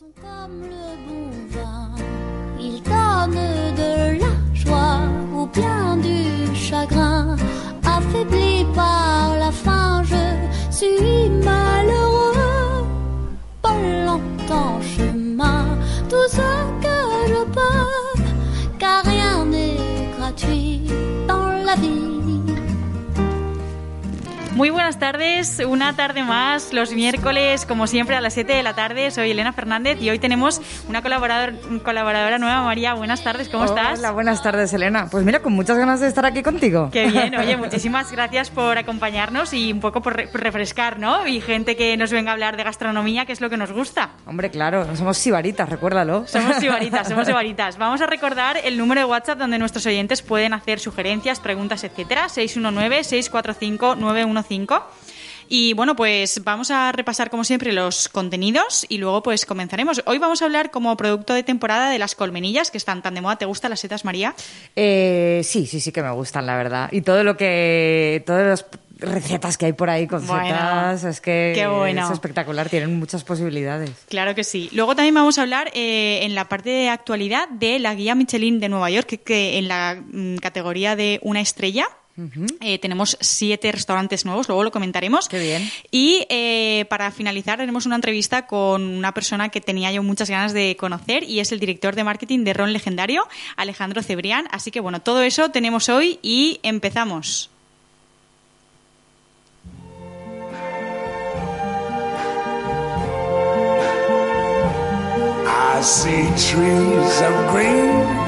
Comme le bon vin, il donne de la joie ou bien Muy buenas tardes, una tarde más, los miércoles, como siempre, a las 7 de la tarde. Soy Elena Fernández y hoy tenemos una colaborador, colaboradora nueva, María. Buenas tardes, ¿cómo estás? Hola, buenas tardes, Elena. Pues mira, con muchas ganas de estar aquí contigo. Qué bien, oye, muchísimas gracias por acompañarnos y un poco por, re- por refrescar, ¿no? Y gente que nos venga a hablar de gastronomía, que es lo que nos gusta. Hombre, claro, somos sibaritas, recuérdalo. Somos sibaritas, somos sibaritas. Vamos a recordar el número de WhatsApp donde nuestros oyentes pueden hacer sugerencias, preguntas, etcétera. 619-645-915. Y bueno, pues vamos a repasar como siempre los contenidos y luego pues comenzaremos. Hoy vamos a hablar como producto de temporada de las colmenillas que están tan de moda. ¿Te gustan las setas, María? Eh, sí, sí, sí que me gustan, la verdad. Y todo lo que... Todas las recetas que hay por ahí con Bueno, setas, es que bueno. es espectacular, tienen muchas posibilidades. Claro que sí. Luego también vamos a hablar eh, en la parte de actualidad de la guía Michelin de Nueva York, que, que en la mm, categoría de una estrella. Eh, tenemos siete restaurantes nuevos, luego lo comentaremos. Qué bien. Y eh, para finalizar, tenemos una entrevista con una persona que tenía yo muchas ganas de conocer y es el director de marketing de Ron Legendario, Alejandro Cebrián. Así que bueno, todo eso tenemos hoy y empezamos. I see trees of green,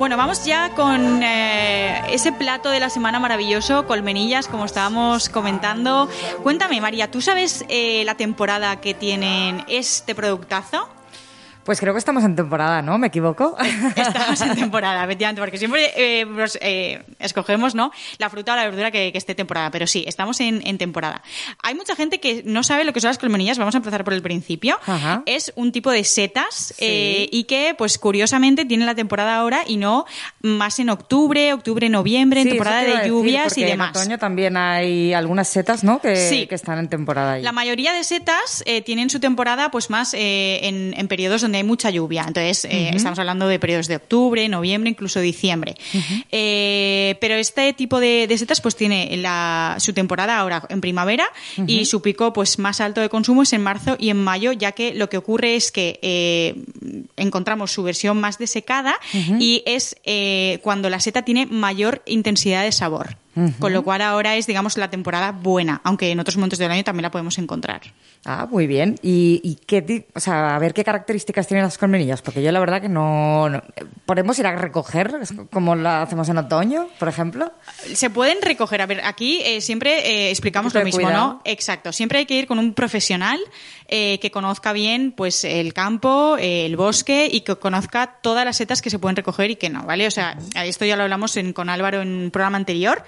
Bueno, vamos ya con eh, ese plato de la semana maravilloso, colmenillas, como estábamos comentando. Cuéntame, María, ¿tú sabes eh, la temporada que tienen este productazo? Pues creo que estamos en temporada, ¿no? ¿Me equivoco? Estamos en temporada, efectivamente, porque siempre eh, pues, eh, escogemos ¿no? la fruta o la verdura que, que esté temporada, pero sí, estamos en, en temporada. Hay mucha gente que no sabe lo que son las colmenillas, vamos a empezar por el principio. Ajá. Es un tipo de setas eh, y que, pues curiosamente, tiene la temporada ahora y no más en octubre, octubre, noviembre, en Sí, temporada de decir, lluvias y demás. En otoño también hay algunas setas, ¿no? Que, Sí. que están en temporada ahí. La mayoría de setas tienen su temporada pues más en, en periodos donde hay mucha lluvia. Entonces, eh, estamos hablando de periodos de octubre, noviembre, incluso diciembre. Eh, pero este tipo de, de setas pues tiene la- su temporada ahora en primavera y su pico pues más alto de consumo es en marzo y en mayo, ya que lo que ocurre es que eh, encontramos su versión más desecada y es cuando la seta tiene mayor intensidad de sabor. Con lo cual ahora es, digamos, la temporada buena, aunque en otros momentos del año también la podemos encontrar. Ah, muy bien. ¿Y, y qué, o sea, a ver qué características tienen las colmenillas? Porque yo la verdad que no, no- podemos ir a recoger como la hacemos en otoño, por ejemplo. Se pueden recoger. A ver, aquí eh, siempre eh, explicamos lo mismo, cuidado. ¿no? Exacto. Siempre hay que ir con un profesional eh, que conozca bien pues el campo, el bosque y que conozca todas las setas que se pueden recoger y que no, ¿vale? O sea, esto ya lo hablamos en- con Álvaro en un programa anterior.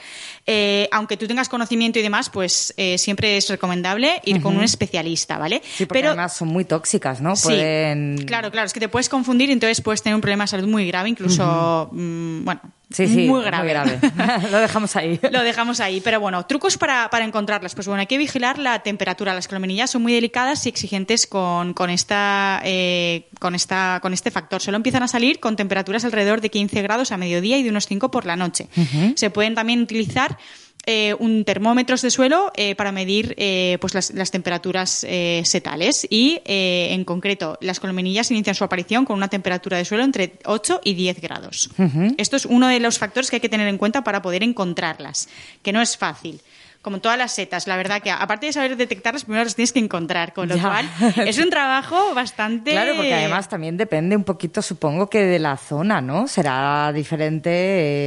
Eh, aunque tú tengas conocimiento y demás, pues eh, siempre es recomendable ir con un especialista, ¿vale? Sí, porque además son muy tóxicas, ¿no? Sí, Pueden... claro, claro, es que te puedes confundir y entonces puedes tener un problema de salud muy grave, incluso, mm, bueno, Sí, sí, muy grave. Lo dejamos ahí. Lo dejamos ahí, pero bueno, trucos para, para encontrarlas. Pues bueno, hay que vigilar la temperatura. Las colmenillas son muy delicadas y exigentes con, con, esta, eh, con, esta, con este factor. Solo empiezan a salir con temperaturas alrededor de 15 grados a mediodía y de unos 5 por la noche. Se pueden también utilizar eh, un termómetros de suelo eh, para medir eh, pues las, las temperaturas eh, setales y eh, en concreto las colmenillas inician su aparición con una temperatura de suelo entre 8 y 10 grados. Esto es uno de los factores que hay que tener en cuenta para poder encontrarlas, que no es fácil. Como todas las setas, la verdad que aparte de saber detectarlas, primero las tienes que encontrar, con lo Ya. cual es un trabajo bastante... Claro, porque además también depende un poquito, supongo que de la zona, ¿no? Será diferente,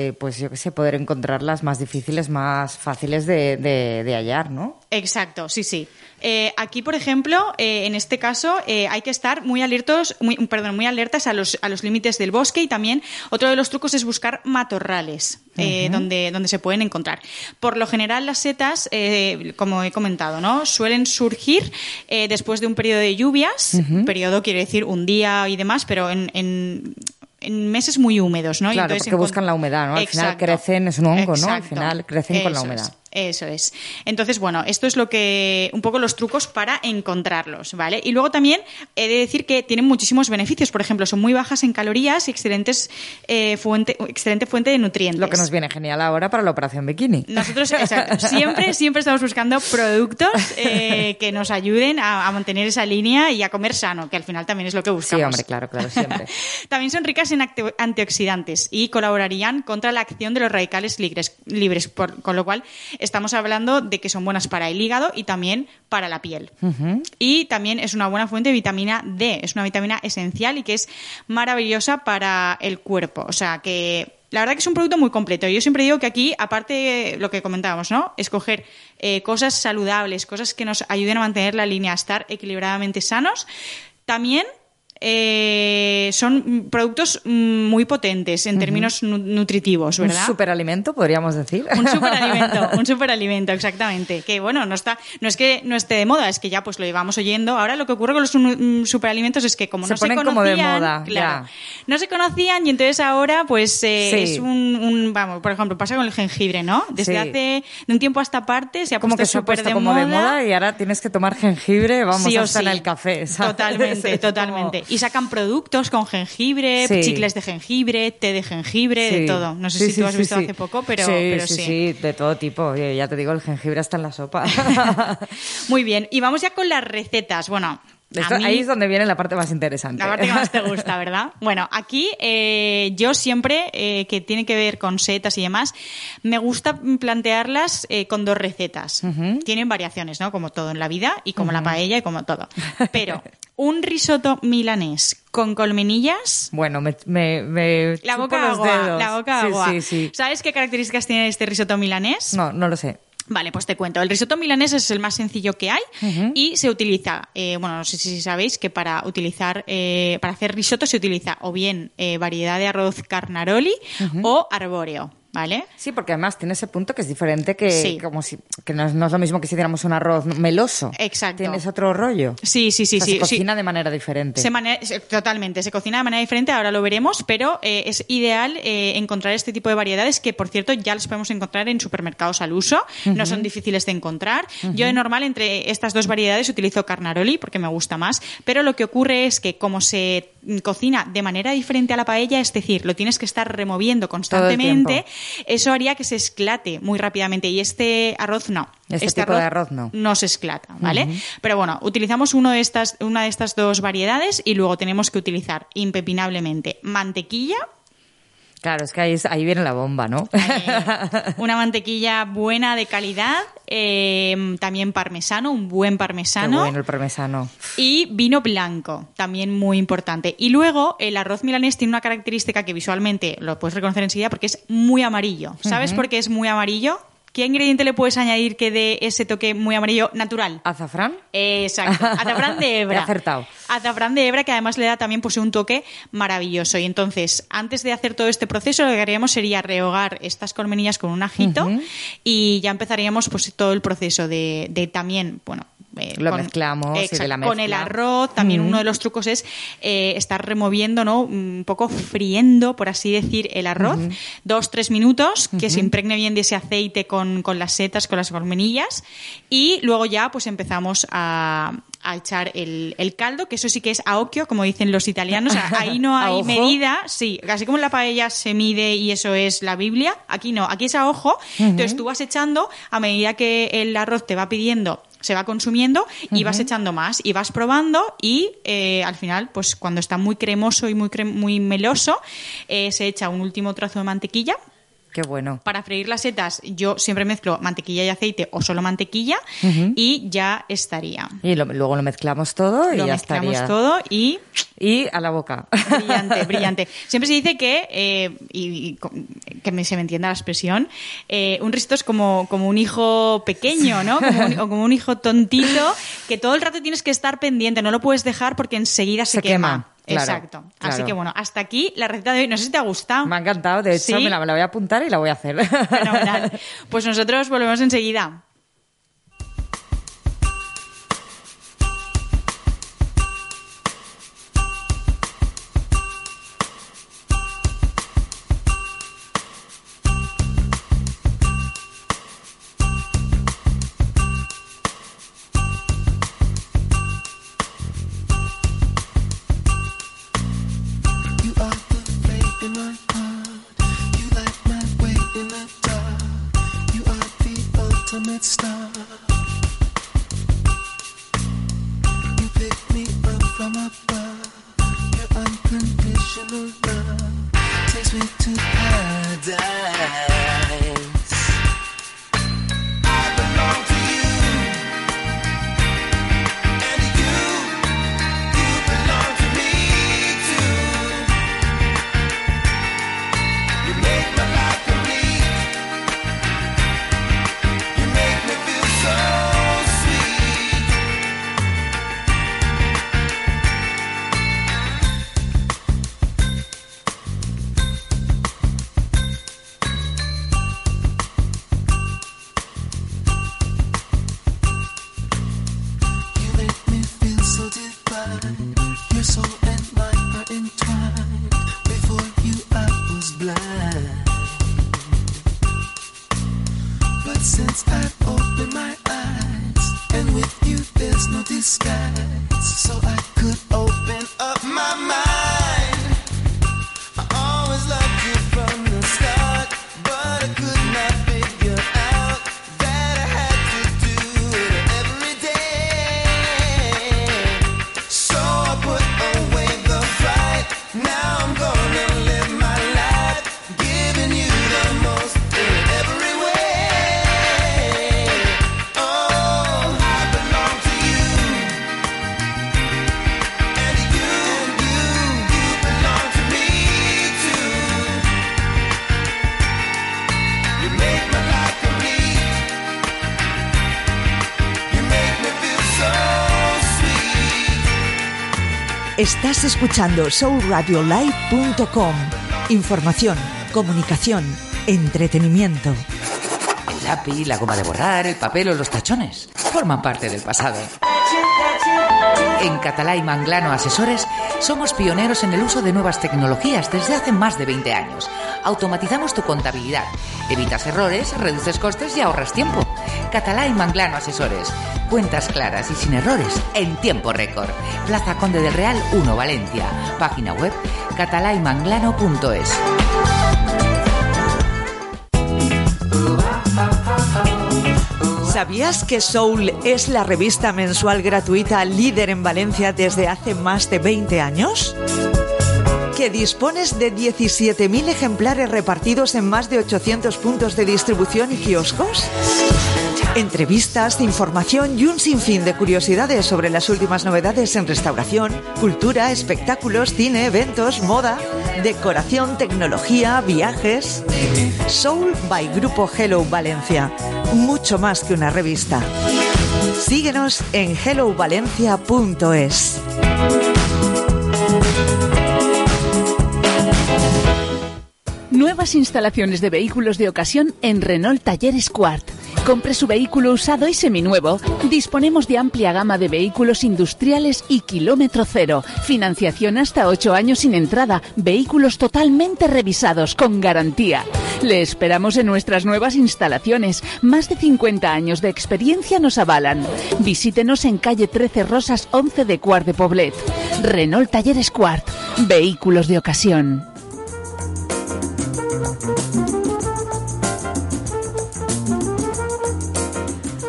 eh, pues yo qué sé, poder encontrarlas más difíciles, más fáciles de, de- de hallar, ¿no? Exacto, sí, sí. Eh, aquí, por ejemplo, eh, en este caso, eh, hay que estar muy alertos, muy, perdón, muy alertas a los, a los límites del bosque y también otro de los trucos es buscar matorrales eh, donde, donde se pueden encontrar. Por lo general, las setas, eh, como he comentado, ¿no? suelen surgir eh, después de un periodo de lluvias, periodo quiere decir un día y demás, pero en, en- en meses muy húmedos, ¿no? Y Claro, entonces porque buscan la humedad, ¿no? Al final crecen, es un hongo, ¿no? Al final crecen con la humedad. es. Eso es. Entonces, bueno, esto es lo que un poco los trucos para encontrarlos, ¿vale? Y luego también he de decir que tienen muchísimos beneficios. Por ejemplo, son muy bajas en calorías y excelentes eh, fuente, excelente fuente de nutrientes. Lo que nos viene genial ahora para la operación bikini. Nosotros, exacto, siempre, siempre estamos buscando productos eh, que nos ayuden a, a mantener esa línea y a comer sano, que al final también es lo que buscamos. Sí, hombre, claro, claro, siempre. También son ricas en antioxidantes y colaborarían contra la acción de los radicales libres, libres por- con lo cual estamos hablando de que son buenas para el hígado y también para la piel. Y también es una buena fuente de vitamina D, es una vitamina esencial y que es maravillosa para el cuerpo. O sea que la verdad que es un producto muy completo. Yo siempre digo que aquí, aparte de lo que comentábamos, ¿no? Escoger eh, cosas saludables, cosas que nos ayuden a mantener la línea, a estar equilibradamente sanos. También eh, son productos muy potentes en términos nu- nutritivos, Un ¿verdad? superalimento, podríamos decir. Un superalimento, un superalimento, exactamente. Que bueno, no está, no es que no esté de moda, es que ya pues lo llevamos oyendo. Ahora lo que ocurre con los superalimentos es que como Se no se conocían, como de moda, claro, ya. no se conocían y entonces ahora pues eh, Sí. es un, un- vamos, por ejemplo, pasa con el jengibre, ¿no? Desde Sí. hace de un tiempo a esta parte se ha como puesto que se ha súper puesto de como moda. de moda y ahora tienes que tomar jengibre, vamos, Sí hasta en el café. ¿sabes? Totalmente, totalmente. Y sacan productos con jengibre, Sí. chicles de jengibre, té de jengibre, de todo. No sé Sí, si tú has visto hace poco, pero sí, pero sí, de todo tipo. Ya te digo, el jengibre está en la sopa. Muy bien. Y vamos ya con las recetas. Bueno, Esto- mí- Ahí es donde viene la parte más interesante. La parte que más te gusta, ¿verdad? Bueno, aquí eh, yo siempre, eh, que tiene que ver con setas y demás, me gusta plantearlas eh, con dos recetas. Tienen variaciones, ¿no? Como todo en la vida y como la paella y como todo. Pero un risotto milanés con colmenillas... Bueno, me, me, me La chupo boca los agua, dedos. la boca agua. ¿Sabes qué características tiene este risotto milanés? No, no lo sé. Vale, pues te cuento. El risotto milanés es el más sencillo que hay y se utiliza, eh, bueno, no sé si sabéis que para utilizar, eh, para hacer risotto se utiliza o bien eh, variedad de arroz carnaroli o arbóreo, ¿vale? Sí, porque además tiene ese punto que es diferente que Sí. como si que no es, no es lo mismo que si hiciéramos un arroz meloso. Exacto. Tienes otro rollo. Sí, sí, sí, O sea, sí. se sí. cocina de manera diferente. Se totalmente, se cocina de manera diferente, ahora lo veremos, pero eh, es ideal eh, encontrar este tipo de variedades que, por cierto, ya las podemos encontrar en supermercados al uso, no son difíciles de encontrar. Yo de normal entre estas dos variedades utilizo carnaroli porque me gusta más, pero lo que ocurre es que como se cocina de manera diferente a la paella, es decir, lo tienes que estar removiendo constantemente, eso haría que se esclate muy rápidamente y este arroz no. Este tipo de arroz no. No se esclata, ¿vale? Pero bueno, utilizamos uno de estas, una de estas dos variedades y luego tenemos que utilizar impepinablemente mantequilla, Claro, es que ahí, es- ahí viene la bomba, ¿no? eh, una mantequilla buena de calidad, eh, también parmesano, un buen Qué parmesano. bueno el parmesano. Y vino blanco, también muy importante. Y luego el arroz milanés tiene una característica que visualmente lo puedes reconocer enseguida porque es muy amarillo. ¿Sabes por qué es muy amarillo? ¿Qué ingrediente le puedes añadir que dé ese toque muy amarillo natural? ¿Azafrán? Exacto, azafrán de hebra. He acertado. Azafrán de hebra que además le da también pues, un toque maravilloso. Y entonces, antes de hacer todo este proceso, lo que haríamos sería rehogar estas colmenillas con un ajito y ya empezaríamos pues todo el proceso de, de también, bueno... eh, Lo mezclamos y de Exacto, la Con el arroz, también uno de los trucos es eh, estar removiendo, ¿no? Un poco friendo, por así decir, el arroz. Dos, tres minutos, que se impregne bien de ese aceite con, con las setas, con las colmenillas. Y luego ya, pues empezamos a, a echar el, el caldo, que eso sí que es a occhio, como dicen los italianos. Ahí no ¿A hay medida. Sí, así como en la paella se mide y eso es la Biblia, aquí no, aquí es a ojo. Entonces tú vas echando a medida que el arroz te va pidiendo se va consumiendo y vas echando más y vas probando y eh, al final, pues cuando está muy cremoso y muy, cre- muy meloso, eh, se echa un último trozo de mantequilla Qué bueno. Para freír las setas yo siempre mezclo mantequilla y aceite o solo mantequilla y ya estaría. Y lo- luego lo mezclamos todo y Lo ya mezclamos estaría. todo y Y a la boca. brillante, brillante. Siempre se dice que, eh, y, que me, se me entienda la expresión, eh, un risotto es como, como un hijo pequeño, ¿no? Como un, o como un hijo tontito que todo el rato tienes que estar pendiente, no lo puedes dejar porque enseguida se, Se quema, claro, Exacto. Así que bueno, hasta aquí la receta de hoy. No sé si te ha gustado. Me ha encantado, de hecho, ¿Sí? me, la, me la voy a apuntar y la voy a hacer. Fenomenal. Pues nosotros volvemos enseguida. Estás escuchando soulradiolive.com. Información, comunicación, entretenimiento. El lápiz, la goma de borrar, el papel o los tachones forman parte del pasado. En Catalá y Manglano Asesores somos pioneros en el uso de nuevas tecnologías desde hace más de 20 años. Automatizamos tu contabilidad, evitas errores, reduces costes y ahorras tiempo. Catalá y Manglano Asesores. Cuentas claras y sin errores en tiempo récord. Plaza Conde del Real 1 Valencia. Página web catalaymanglano.es. ¿Sabías que Soul es la revista mensual gratuita líder en Valencia desde hace más de 20 años? ¿Que dispones de 17.000 ejemplares repartidos en más de 800 puntos de distribución y kioscos? Entrevistas, información y un sinfín de curiosidades sobre las últimas novedades en restauración, cultura, espectáculos, cine, eventos, moda, decoración, tecnología, viajes. Soul by Grupo Hello Valencia. Mucho más que una revista. Síguenos en hellovalencia.es. Nuevas instalaciones de vehículos de ocasión en Renault Talleres Quart. Compre su vehículo usado y seminuevo. Disponemos de amplia gama de vehículos industriales y kilómetro cero. Financiación hasta 8 años sin entrada. Vehículos totalmente revisados con garantía. Le esperamos en nuestras nuevas instalaciones. Más de 50 años de experiencia nos avalan. Visítenos en calle 13 Rosas 11 de Quart de Poblet. Renault Talleres Quart. Vehículos de ocasión.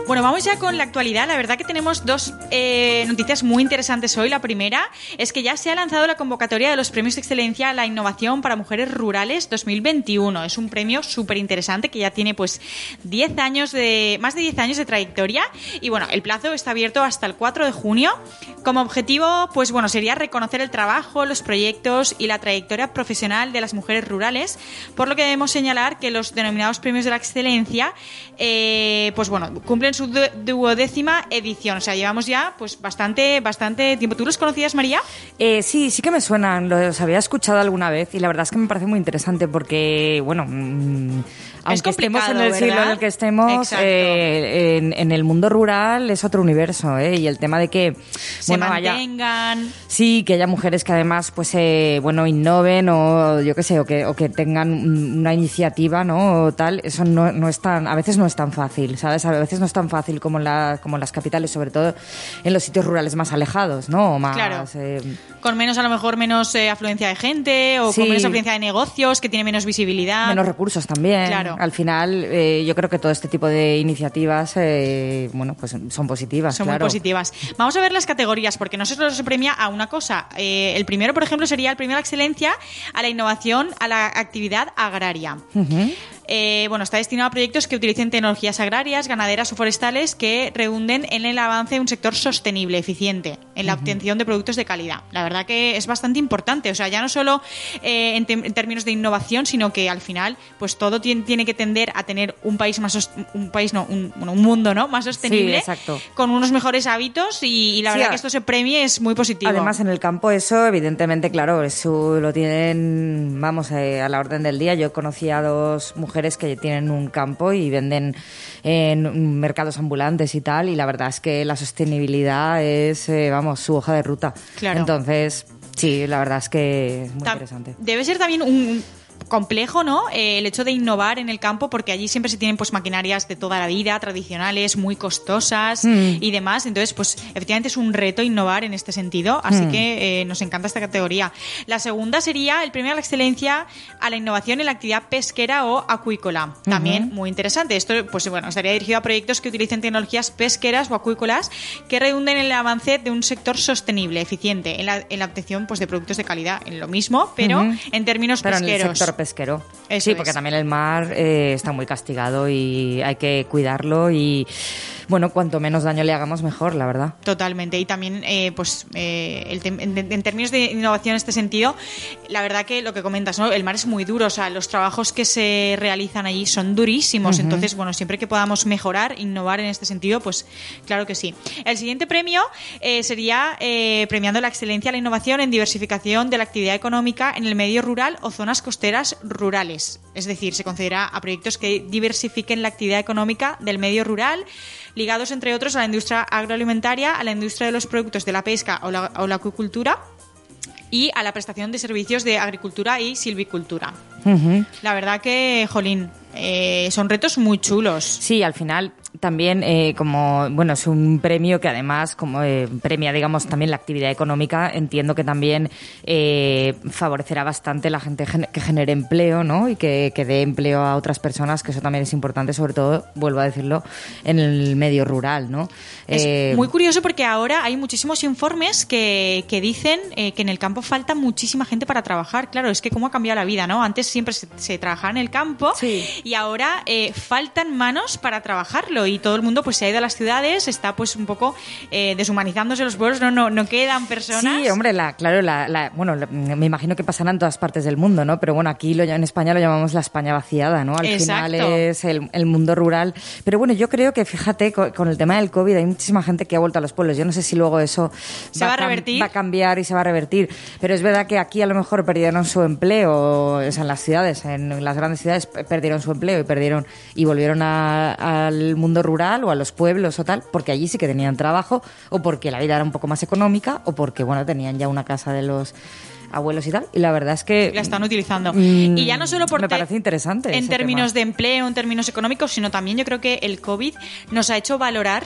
Bueno, vamos ya con la actualidad. La verdad que tenemos dos eh, noticias muy interesantes hoy. La primera es que ya se ha lanzado la convocatoria de los premios de excelencia a la innovación para mujeres rurales 2021. Es un premio súper interesante que ya tiene pues 10 años de más de 10 años de trayectoria y bueno, el plazo está abierto hasta el 4 de junio. Como objetivo, pues bueno, sería reconocer el trabajo, los proyectos y la trayectoria profesional de las mujeres rurales, por lo que debemos señalar que los denominados premios de la excelencia eh, pues bueno, cumplen su du- duodécima edición. O sea, llevamos ya pues bastante, bastante tiempo. ¿Tú los conocías, María? Eh, sí, sí que me suenan, los había escuchado alguna vez y la verdad es que me parece muy interesante porque, bueno, mm, aunque estemos en el siglo en el que estemos, eh, en, en el mundo rural es otro universo, ¿eh? Y el tema de que, Se bueno, haya... mantengan. Sí, que haya mujeres que además, pues, eh, bueno, innoven o yo qué sé, o que, o que tengan un- una iniciativa, ¿no? O tal, eso no, no es tan, a veces no es tan fácil, ¿sabes? A veces no es tan fácil como en, la, como en las capitales, sobre todo en los sitios rurales más alejados, ¿no? O más, Claro. eh, Con menos, a lo mejor, menos eh, afluencia de gente o Sí. con menos afluencia de negocios, que tiene menos visibilidad. menos recursos también. Claro. Al final, eh, yo creo que todo este tipo de iniciativas, bueno, pues son positivas, Son claro. muy positivas. Vamos a ver las categorías, porque no solo se premia a una cosa. El primero, por ejemplo, sería el premio a la excelencia a la innovación, a la actividad agraria. Eh, bueno, está destinado a proyectos que utilicen tecnologías agrarias, ganaderas o forestales que redunden en el avance de un sector sostenible, eficiente, en la obtención de productos de calidad. La verdad que es bastante importante. O sea, ya no solo eh, en, términos de innovación, sino que al final, pues todo tiene, tiene que tender a tener un país más un país no, un, bueno, un mundo, ¿no? Más sostenible, exacto. con unos mejores hábitos y, y la Sí, verdad que esto se premie es muy positivo. Además, en el campo eso, evidentemente, claro, eso lo tienen, vamos, eh, a la orden del día. Yo conocí a dos mujeres que tienen un campo y venden en mercados ambulantes y tal, y la verdad es que la sostenibilidad es, eh, vamos, su hoja de ruta. Claro. Entonces, sí, la verdad es que es muy Ta- interesante. Debe ser también un complejo, ¿no? Eh, el hecho de innovar en el campo, porque allí siempre se tienen pues maquinarias de toda la vida, tradicionales, muy costosas Mm. y demás. Entonces, pues efectivamente es un reto innovar en este sentido. Así Mm. que eh, nos encanta esta categoría. La segunda sería el premio a la excelencia a la innovación en la actividad pesquera o acuícola. También muy interesante. Esto, pues bueno, estaría dirigido a proyectos que utilicen tecnologías pesqueras o acuícolas que redunden en el avance de un sector sostenible, eficiente, en la, en la obtención pues, de productos de calidad, en lo mismo, pero en términos Pero en el pesqueros. sector pesquero. Eso sí, porque es. también el mar eh, está muy castigado y hay que cuidarlo y, bueno, cuanto menos daño le hagamos, mejor, la verdad. Totalmente. Y también, eh, pues, eh, el tem- en, en términos de innovación en este sentido, la verdad que lo que comentas, ¿no? El mar es muy duro, o sea, los trabajos que se realizan allí son durísimos. Entonces, bueno, siempre que podamos mejorar, innovar en este sentido, pues, claro que sí. El siguiente premio eh, sería eh, premiando la excelencia, la innovación en diversificación de la actividad económica en el medio rural o zonas costeras rurales. Es decir, se concederá a proyectos que diversifiquen la actividad económica del medio rural ligados entre otros a la industria agroalimentaria, a la industria de los productos de la pesca o la, o la acuicultura y a la prestación de servicios de agricultura y silvicultura. La verdad que, Jolín, eh, son retos muy chulos. Sí, al final también eh, como bueno es un premio que además como eh, premia digamos también la actividad económica entiendo que también eh, favorecerá bastante la gente gen- que genere empleo no y que, que dé empleo a otras personas que eso también es importante sobre todo vuelvo a decirlo en el medio rural no Es muy curioso porque ahora hay muchísimos informes que, que dicen que en el campo falta muchísima gente para trabajar. Claro, es que cómo ha cambiado la vida, ¿no? Antes siempre se, se trabajaba en el campo Sí. y ahora eh, faltan manos para trabajarlo y todo el mundo pues se ha ido a las ciudades, está pues un poco eh, deshumanizándose los pueblos, no, no, no quedan personas. Sí, hombre, la, claro, la, la- bueno, la- me imagino que pasará en todas partes del mundo, ¿no? Pero bueno, aquí lo, en España lo llamamos la España vaciada, ¿no? Al final es el, el mundo rural. Pero bueno, yo creo que, fíjate, co- con, el tema del COVID hay muchísima gente que ha vuelto a los pueblos. Yo no sé si luego eso ¿Se va a revertir? va a cambiar y se va a revertir. Pero es verdad que aquí a lo mejor perdieron su empleo, o sea, en las ciudades, en las grandes ciudades pe- perdieron su empleo y perdieron y volvieron a- al mundo rural o a los pueblos o tal, porque allí sí que tenían trabajo o porque la vida era un poco más económica o porque, bueno, tenían ya una casa de los abuelos y tal. Y la verdad es que... la están utilizando. Mm, y ya no solo por me parece interesante en términos tema. de empleo, en términos económicos, sino también yo creo que el COVID nos ha hecho valorar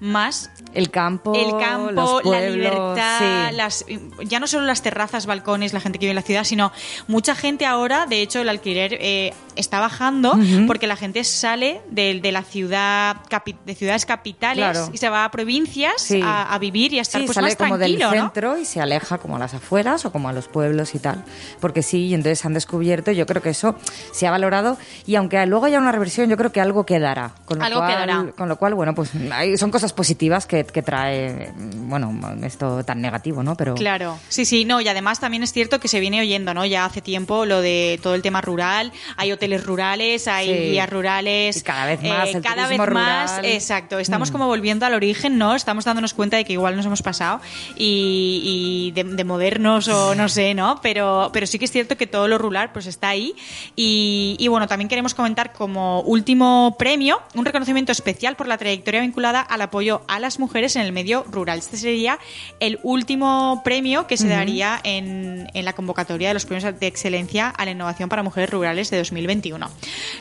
más El campo, el campo, los la pueblos, libertad, sí. las, ya no solo las terrazas, balcones, la gente que vive en la ciudad, sino mucha gente ahora, de hecho, el alquiler eh, está bajando porque la gente sale de, de la ciudad, capi- de ciudades capitales Claro. y se va a provincias Sí. a, a vivir y a estar Sí, pues, sale más como del tranquilo, ¿no? centro y se aleja como a las afueras o como a los pueblos y tal. Porque sí, y entonces han descubierto, yo creo que eso se ha valorado y aunque luego haya una reversión, yo creo que algo quedará. Con lo Algo cual, quedará. Con lo cual, bueno, pues hay- son cosas positivas que, que trae, bueno, esto tan negativo, ¿no? Pero Claro, sí, sí, no, y además también es cierto que se viene oyendo, ¿no? Ya hace tiempo lo de todo el tema rural, hay hoteles rurales, hay Sí. guías rurales. eh, Y cada vez más el cada vez más, exacto. Estamos Mm. como volviendo al origen, ¿no? Estamos dándonos cuenta de que igual nos hemos pasado y, y de, de modernos o no sé, ¿no? Pero, pero sí que es cierto que todo lo rural pues está ahí. Y, y bueno, también queremos comentar como último premio un reconocimiento especial por la trayectoria vinculada al apoyo a las mujeres en el medio rural. Este sería el último premio que se daría en, en la convocatoria de los premios de excelencia a la innovación para mujeres rurales de 2021.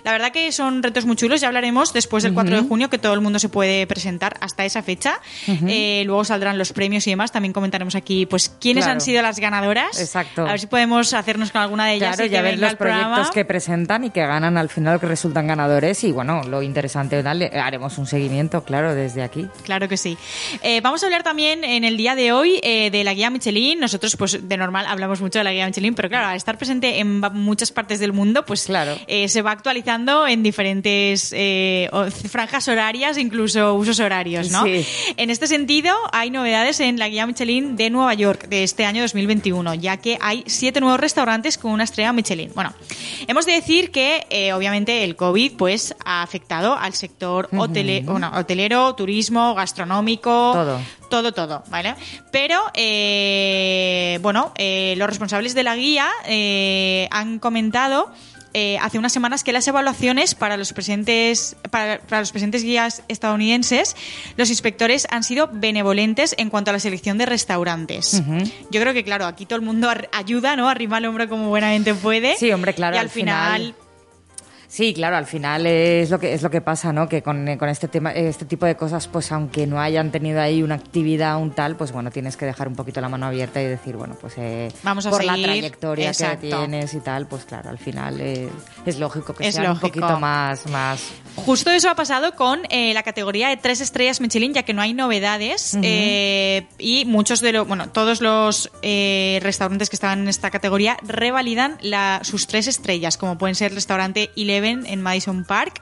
La verdad que son retos muy chulos, ya hablaremos después del 4 de junio que todo el mundo se puede presentar hasta esa fecha. Eh, luego saldrán los premios y demás. También comentaremos aquí pues quiénes Claro. han sido las ganadoras. Exacto. A ver si podemos hacernos con alguna de ellas Claro, y ya ver los programa. proyectos que presentan y que ganan al final, que resultan ganadores. Y bueno, lo interesante, dale, haremos un seguimiento, claro, desde aquí. Claro que sí. Eh, vamos a hablar también en el día de hoy eh, de la guía Michelin. Nosotros, pues, de normal hablamos mucho de la guía Michelin, pero claro, al estar presente en muchas partes del mundo, pues Claro. eh, se va actualizando en diferentes franjas horarias, incluso usos horarios, ¿no? Sí. En este sentido, hay novedades en la guía Michelin de Nueva York de este año 2021, ya que hay siete nuevos restaurantes con una estrella Michelin. Bueno, hemos de decir que, obviamente, el COVID pues, ha afectado al sector bueno, hotelero, turismo, gastronómico. Todo. Todo, todo, ¿vale? Pero, eh, bueno, eh, los responsables de la guía eh, han comentado eh, hace unas semanas que las evaluaciones para los presentes para, para los presentes guías estadounidenses, los inspectores han sido benevolentes en cuanto a la selección de restaurantes. Yo creo que, claro, aquí todo el mundo ayuda, ¿no? Arrima el hombro como buenamente puede. Sí, hombre, claro, Y al, al final, final- Sí, claro, al final es lo que es lo que pasa, ¿no? Que con, con este tema, este tipo de cosas, pues aunque no hayan tenido ahí una actividad un tal, pues bueno, tienes que dejar un poquito la mano abierta y decir, bueno, pues eh, Vamos a por la trayectoria Exacto. que tienes y tal, pues claro, al final eh, es lógico que Es sea lógico. un poquito más, más Justo eso ha pasado con eh, la categoría de tres estrellas Michelin, ya que no hay novedades eh, y muchos de los, bueno, todos los eh, restaurantes que estaban en esta categoría revalidan la- sus tres estrellas, como pueden ser el restaurante En Madison Park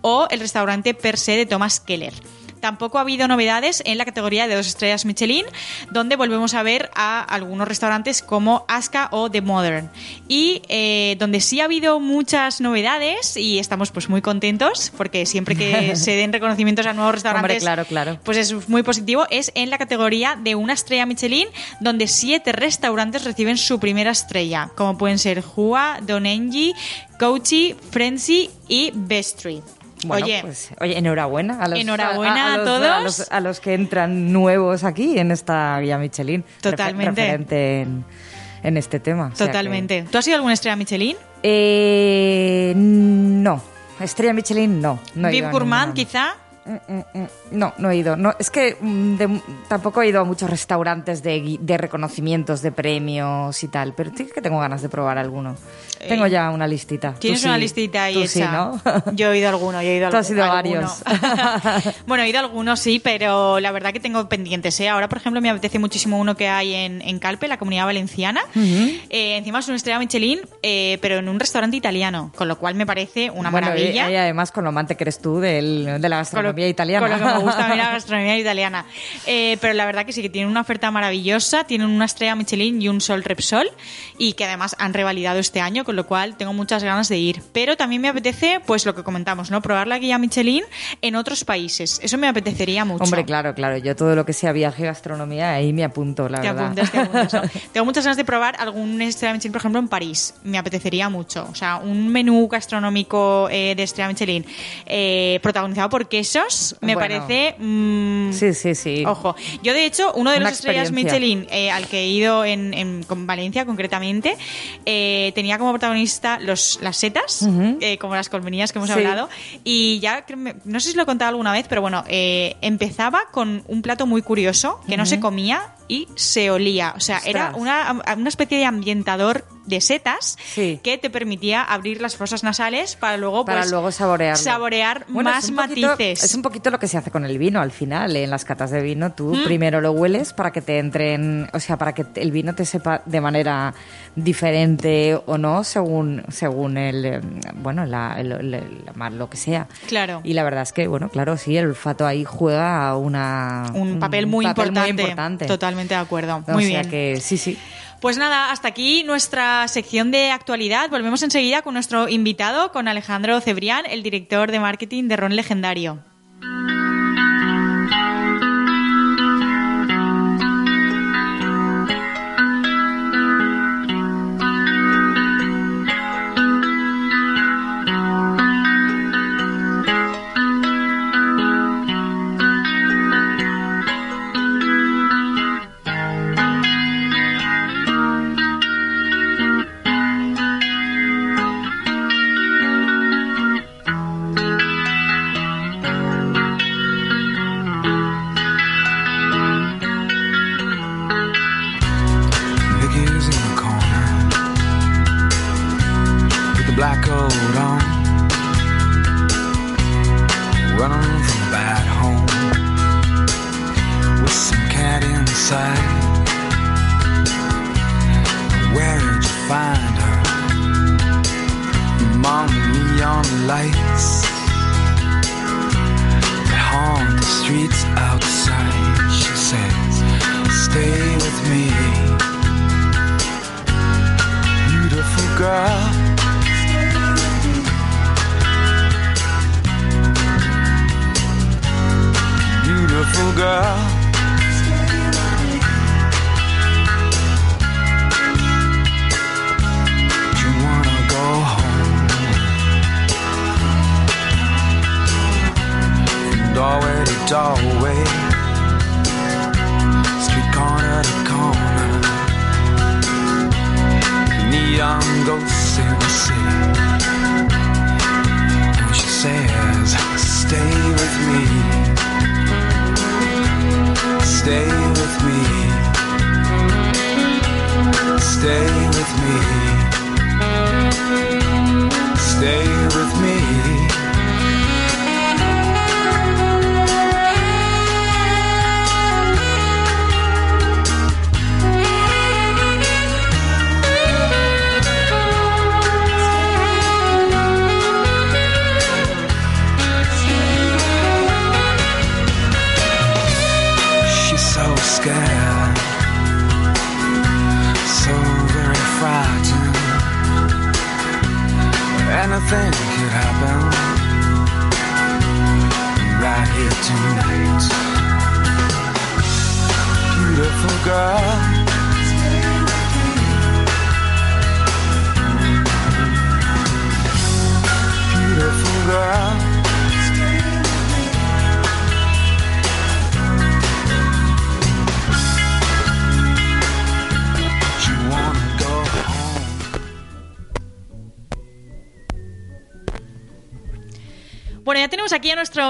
o el restaurante Per Se de Thomas Keller. Tampoco ha habido novedades en la categoría de dos estrellas Michelin, donde volvemos a ver a algunos restaurantes como Aska o The Modern. Y eh, donde sí ha habido muchas novedades y estamos pues muy contentos, porque siempre que se den reconocimientos a nuevos restaurantes, Hombre, claro, claro. pues es muy positivo, es en la categoría de una estrella Michelin, donde siete restaurantes reciben su primera estrella, como pueden ser Hua, Donenji, Coachy, Frenzy y Bestry. Bueno, Oye, pues, oye, enhorabuena a los, Enhorabuena a los- todos. A los, a los que entran nuevos aquí en esta guía Michelin. Totalmente. Referente en, en este tema. O sea que- totalmente. ¿Tú has sido alguna estrella Michelin? Eh, no. Estrella Michelin, no. no Gourmand, quizá. Mm, mm, mm. No, no he ido. No, es que de- tampoco he ido a muchos restaurantes de, reconocimientos, de premios y tal, pero sí que tengo ganas de probar alguno. Tengo ya una listita. Tienes sí. una listita ahí hecha. sí, ¿no? Yo he ido a alguno, yo he ido a Tú has ido a alguno. bueno, he ido a algunos, sí, pero la verdad que tengo pendientes. ¿eh? Ahora, por ejemplo, me apetece muchísimo uno que hay en, en Calpe, la comunidad valenciana. Eh, encima es una estrella Michelin, eh, pero en un restaurante italiano, con lo cual me parece una Bueno, maravilla. y, y además con lo amante que eres tú del- de la lo- gastronomía italiana. Con lo que me gusta a mí la gastronomía italiana. Eh, pero la verdad que sí, que tienen una oferta maravillosa, tienen una estrella Michelin y un Sol Repsol, y que además han revalidado este año, con lo cual tengo muchas ganas de ir. Pero también me apetece, pues lo que comentamos, ¿no? Probar la guía Michelin en otros países. Eso me apetecería mucho. Hombre, claro, claro. Yo todo lo que sea viaje gastronomía, ahí me apunto, la Te verdad. apuntas, te apuntas, ¿no? Tengo muchas ganas de probar algún estrella Michelin, por ejemplo, en París. Me apetecería mucho. O sea, un menú gastronómico eh, de estrella Michelin eh, protagonizado por quesos, me Bueno. parece... mm, Sí, sí, sí. Ojo, yo de hecho, uno de Una los estrellas. Michelin eh, al que he ido en, en- con Valencia concretamente, eh, tenía como protagonista los, las setas, eh, como las colmenillas que hemos Sí. hablado, y ya, no sé si lo he contado alguna vez, pero bueno, empezaba con un plato muy curioso que no se comía y se olía, o sea, era una, una especie de ambientador de setas Sí. que te permitía abrir las fosas nasales para luego para pues, luego saborearlo. saborear Bueno, más es un poquito- matices. es un poquito lo que se hace con el vino al final. En las catas de vino, tú Mm. primero lo hueles para que te entren, o sea, para que el vino te sepa de manera diferente o no, según según el, eh, bueno, la- el- el- lo que sea. Claro. Y la verdad es que, bueno, claro, sí, el olfato ahí juega una, un papel muy papel importante. muy importante. Totalmente de acuerdo. O Muy sea bien. que sí, sí. Pues nada, hasta aquí nuestra sección de actualidad. Volvemos enseguida con nuestro invitado, con Alejandro Cebrián, el director de marketing de Ron Legendario. Stay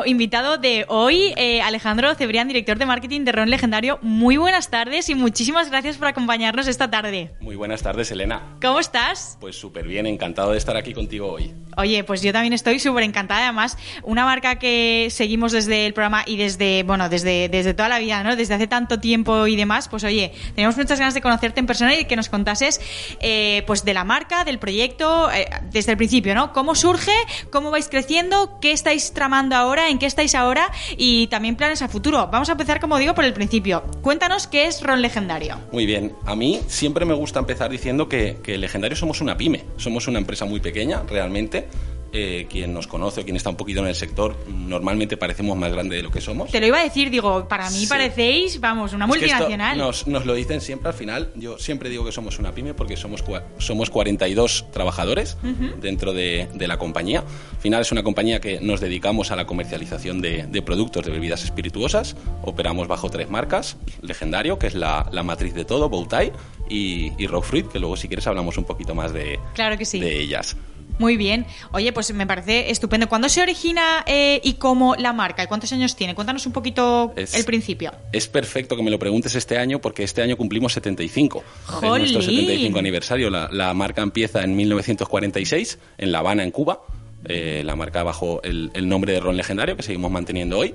invitado de hoy, eh, Alejandro Cebrián, director de marketing de Ron Legendario. Muy buenas tardes y muchísimas gracias por acompañarnos esta tarde. Muy buenas tardes, Elena. ¿Cómo estás? Pues súper bien, encantado de estar aquí contigo hoy. Oye, pues yo también estoy súper encantada. Además, una marca que seguimos desde el programa y desde, bueno, desde, desde toda la vida, ¿no? Desde hace tanto tiempo y demás, pues oye, tenemos muchas ganas de conocerte en persona y que nos contases, eh, pues de la marca, del proyecto, eh, desde el principio, ¿no? ¿Cómo surge? ¿Cómo vais creciendo? ¿Qué estáis tramando ahora? ¿En qué estáis ahora? Y también planes a futuro. Vamos a empezar, como digo, por el principio. Cuéntanos qué es Ron Legendario. Muy bien, a mí siempre me gusta empezar diciendo que, que Legendario somos una pyme, somos una empresa muy pequeña, realmente. Eh, quien nos conoce o quien está un poquito en el sector, normalmente parecemos más grandes de lo que somos. Te lo iba a decir, digo, para mí Sí. parecéis, vamos, una Es multinacional. nos, nos lo dicen siempre al final. Yo siempre digo que somos una pyme porque somos, somos 42 trabajadores dentro de, de la compañía. Al final es una compañía que nos dedicamos a la comercialización de, de productos de bebidas espirituosas. Operamos bajo tres marcas. Legendario, que es la, la matriz de todo, Bowtie, y, y Rock Fruit, que luego si quieres hablamos un poquito más de, Claro que sí. de ellas. Muy bien. Oye, pues me parece estupendo. ¿Cuándo se origina eh, y cómo la marca? ¿Y cuántos años tiene? Cuéntanos un poquito Es- el principio. Es perfecto que me lo preguntes este año porque este año cumplimos 75. Es nuestro ¡Jolín! 75 aniversario. La, la marca empieza en 1946 en La Habana, en Cuba. Eh, la marca bajo el, el nombre de Ron Legendario que seguimos manteniendo hoy.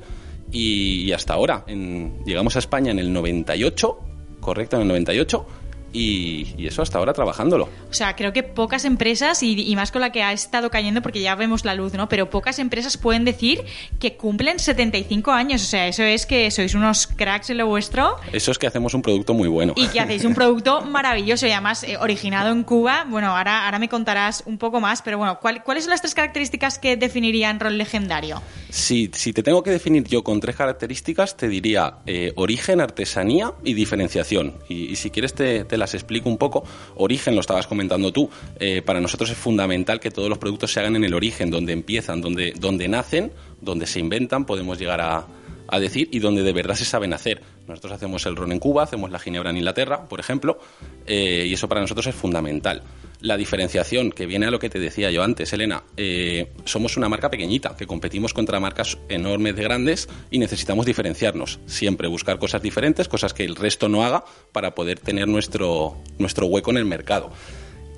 Y, y hasta ahora. En- llegamos a España en el 98, correcto, en el 98. Y, y eso hasta ahora trabajándolo. O sea, creo que pocas empresas, y, y más con la que ha estado cayendo, porque ya vemos la luz, ¿no? Pero pocas empresas pueden decir que cumplen 75 años. O sea, eso es que sois unos cracks en lo vuestro Eso es que hacemos un producto muy bueno. y que hacéis un producto maravilloso y además eh, originado en Cuba. Bueno, ahora, ahora me contarás un poco más, pero bueno, ¿cuál- ¿cuáles son las tres características que definirían rol legendario? Si, si te tengo que definir yo con tres características, te diría eh, origen, artesanía y diferenciación. Y, y si quieres te, te las explico un poco. Origen, lo estabas comentando tú, eh, para nosotros es fundamental que todos los productos se hagan en el origen, donde empiezan, donde, donde nacen, donde se inventan, podemos llegar a, a decir, y donde de verdad se saben hacer. Nosotros hacemos el ron en Cuba, hacemos la ginebra en Inglaterra, por ejemplo, eh, y eso para nosotros es fundamental. La diferenciación, que viene a lo que te decía yo antes, Elena, eh, somos una marca pequeñita, que competimos contra marcas enormes de grandes y necesitamos diferenciarnos. Siempre buscar cosas diferentes, cosas que el resto no haga, para poder tener nuestro, nuestro hueco en el mercado.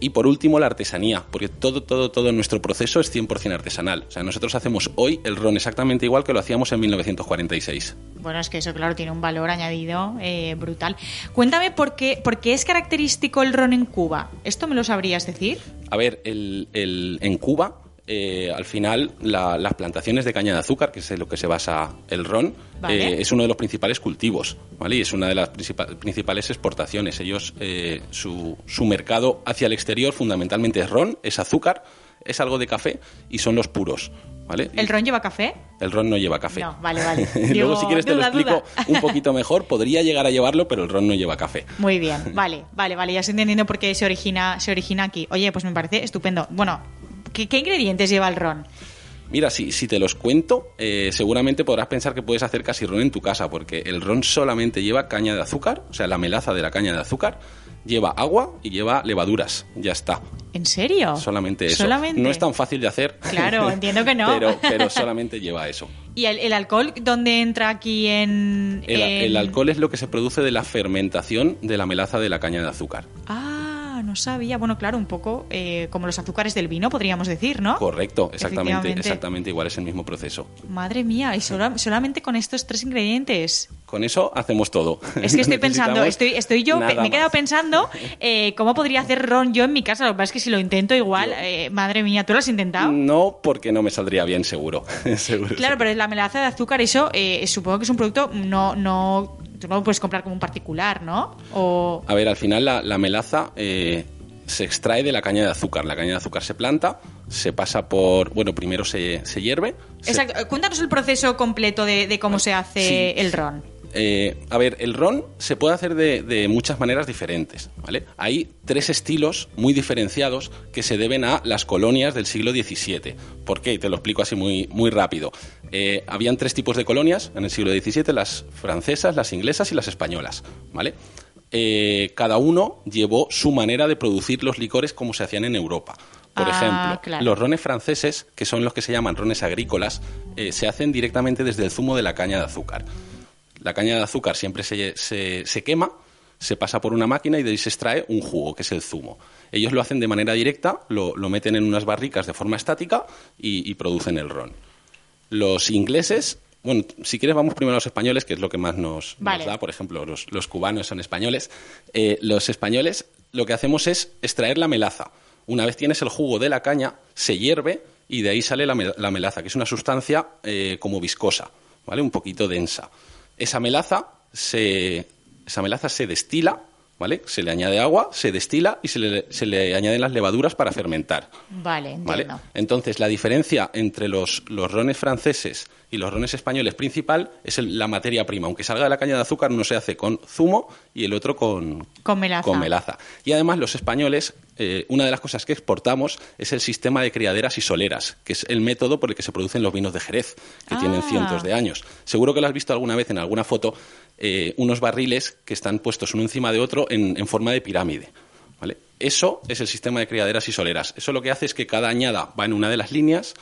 Y por último, la artesanía, porque todo, todo, todo nuestro proceso es 100% artesanal. O sea, nosotros hacemos hoy el ron exactamente igual que lo hacíamos en 1946. Bueno, es que eso, claro, tiene un valor añadido eh, brutal. Cuéntame por qué, por qué es característico el ron en Cuba. ¿Esto me lo sabrías decir? A ver, el, el- en Cuba, eh, al final, la- las plantaciones de caña de azúcar, que es en lo que se basa el ron, Vale. eh, es uno de los principales cultivos, ¿vale? Y es una de las principa- principales exportaciones. Ellos, eh, su, su mercado hacia el exterior fundamentalmente es ron, es azúcar, es algo de café y son los puros, ¿vale? ¿El ron lleva café? El ron no lleva café. No, vale, vale. Luego, si quieres, te duda, lo explico duda. un poquito mejor. Podría llegar a llevarlo, pero el ron no lleva café. Muy bien, vale, vale, vale, ya estoy entendiendo por qué se origina, se origina aquí. Oye, pues me parece estupendo. Bueno, ¿qué, qué ingredientes lleva el ron? Mira, si, si te los cuento, eh, seguramente podrás pensar que puedes hacer casi ron en tu casa, porque el ron solamente lleva caña de azúcar, o sea, la melaza de la caña de azúcar, lleva agua y lleva levaduras. Ya está. ¿En serio? Solamente eso. Solamente. No es tan fácil de hacer. Claro, entiendo que no. pero, pero solamente lleva eso. ¿Y el, el alcohol dónde entra aquí en, El, en- el alcohol es lo que se produce de la fermentación de la melaza de la caña de azúcar. Ah, no sabía. Bueno, claro, un poco eh, como los azúcares del vino, podríamos decir, ¿no? Correcto, exactamente, exactamente igual es el mismo proceso. Madre mía, y sola- solamente con estos tres ingredientes. Con eso hacemos todo. Es que estoy pensando, estoy, estoy yo, me he quedado más. pensando eh, cómo podría hacer ron yo en mi casa. Lo que pasa es que si lo intento igual, eh, madre mía, ¿tú lo has intentado? No, porque no me saldría bien, seguro. seguro. Claro, pero la melaza de azúcar, eso eh, supongo que es un producto no, no, tú no lo puedes comprar como un particular, ¿no? O A ver, al final la, la melaza eh, se extrae de la caña de azúcar. La caña de azúcar se planta, se pasa por. Bueno, primero se, se hierve. Exacto. Cuéntanos el proceso completo de, de cómo se hace Sí. el ron. Eh, a ver, el ron se puede hacer de, de muchas maneras diferentes, ¿vale? Hay tres estilos muy diferenciados que se deben a las colonias del siglo XVII. ¿Por qué? Te lo explico así muy, muy rápido. Eh, habían tres tipos de colonias en el siglo XVII, las francesas, las inglesas y las españolas, ¿vale? Eh, cada uno llevó su manera de producir los licores como se hacían en Europa. Por Ah, ejemplo, claro. los rones franceses, que son los que se llaman rones agrícolas, eh, se hacen directamente desde el zumo de la caña de azúcar. La caña de azúcar siempre se, se- se quema, se pasa por una máquina y de ahí se extrae un jugo, que es el zumo. Ellos lo hacen de manera directa, lo, lo meten en unas barricas de forma estática y, y producen el ron. Los ingleses, bueno, si quieres vamos primero a los españoles, que es lo que más nos, da. Por ejemplo, los, los cubanos son españoles. Eh, los españoles lo que hacemos es extraer la melaza. Una vez tienes el jugo de la caña, se hierve y de ahí sale la melaza, que es una sustancia eh, como viscosa, ¿vale? Un poquito densa. Esa melaza se, esa melaza se destila, ¿vale? Se le añade agua, se destila y se le, se le añaden las levaduras para fermentar. Vale, ¿Vale? entiendo. Entonces, la diferencia entre los, los rones franceses y los rones españoles principal es el- la materia prima. Aunque salga de la caña de azúcar, uno se hace con zumo y el otro con, Con melaza. con melaza. Y además, los españoles, eh, una de las cosas que exportamos es el sistema de criaderas y soleras, que es el método por el que se producen los vinos de Jerez, que Ah. tienen cientos de años. Seguro que lo has visto alguna vez en alguna foto, eh, unos barriles que están puestos uno encima de otro en, en forma de pirámide. ¿vale? Eso es el sistema de criaderas y soleras. Eso lo que hace es que cada añada va en una de las líneas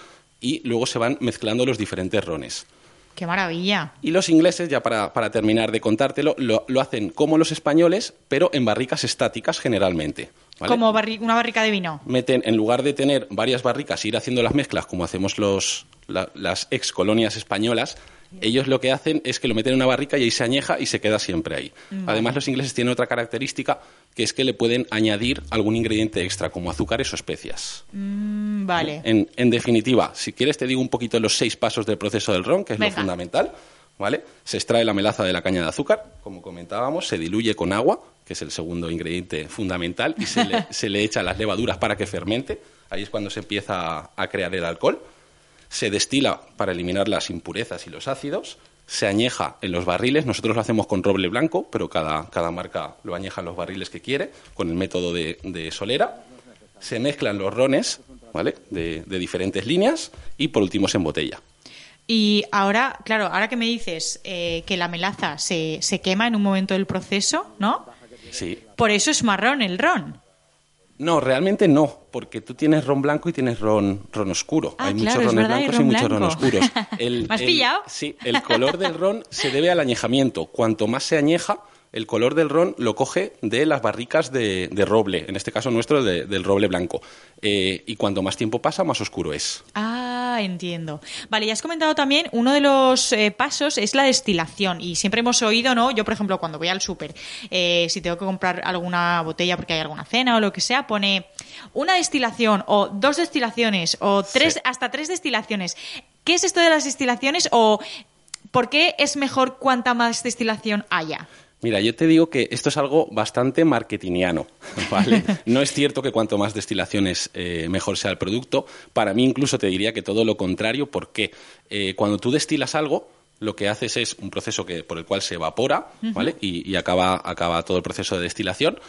y luego se van mezclando los diferentes rones. Qué maravilla. Y los ingleses, ya para, para terminar de contártelo, lo, lo hacen como los españoles, pero en barricas estáticas generalmente. ¿vale? Como barri- una barrica de vino. Meten, en lugar de tener varias barricas e ir haciendo las mezclas como hacemos los, la- las ex colonias españolas, ellos lo que hacen es que lo meten en una barrica y ahí se añeja y se queda siempre ahí. Además, los ingleses tienen otra característica, que es que le pueden añadir algún ingrediente extra, como azúcares o especias. Mm, vale. En, en definitiva, si quieres te digo un poquito los seis pasos del proceso del ron, que es Venga. lo fundamental. ¿Vale? Se extrae la melaza de la caña de azúcar, como comentábamos, se diluye con agua, que es el segundo ingrediente fundamental, y se le, se le echan las levaduras para que fermente. Ahí es cuando se empieza a crear el alcohol. Se destila para eliminar las impurezas y los ácidos. Se añeja en los barriles. Nosotros lo hacemos con roble blanco, pero cada, cada marca lo añeja en los barriles que quiere, con el método de, de solera se mezclan los rones, ¿vale? De, de diferentes líneas y por último se embotella. Y ahora, claro, ahora que me dices eh, que la melaza se, se quema en un momento del proceso, ¿no? Sí. Por eso es marrón el ron. No, realmente no, porque tú tienes ron blanco y tienes ron, ron oscuro. Ah, hay claro, muchos es rones blancos y muchos ron oscuros. El- ¿Me has el- pillado? Sí, el color del ron se debe al añejamiento. Cuanto más se añeja, el color del ron lo coge de las barricas de, de roble, en este caso nuestro de- del roble blanco. Eh, y cuanto más tiempo pasa, más oscuro es. Ah, entiendo. Vale, ya has comentado también, uno de los eh, pasos es la destilación. Y siempre hemos oído, ¿no? Yo, por ejemplo, cuando voy al súper, eh, si tengo que comprar alguna botella porque hay alguna cena o lo que sea, pone una destilación o dos destilaciones o tres, Sí. hasta tres destilaciones. ¿Qué es esto de las destilaciones o por qué es mejor cuanta más destilación haya? Mira, yo te digo que esto es algo bastante marketingiano, ¿vale? No es cierto que cuanto más destilaciones eh, mejor sea el producto. Para mí incluso te diría que todo lo contrario, porque eh, cuando tú destilas algo, lo que haces es un proceso que, por el cual se evapora, ¿vale? Y, y acaba, acaba todo el proceso de destilación.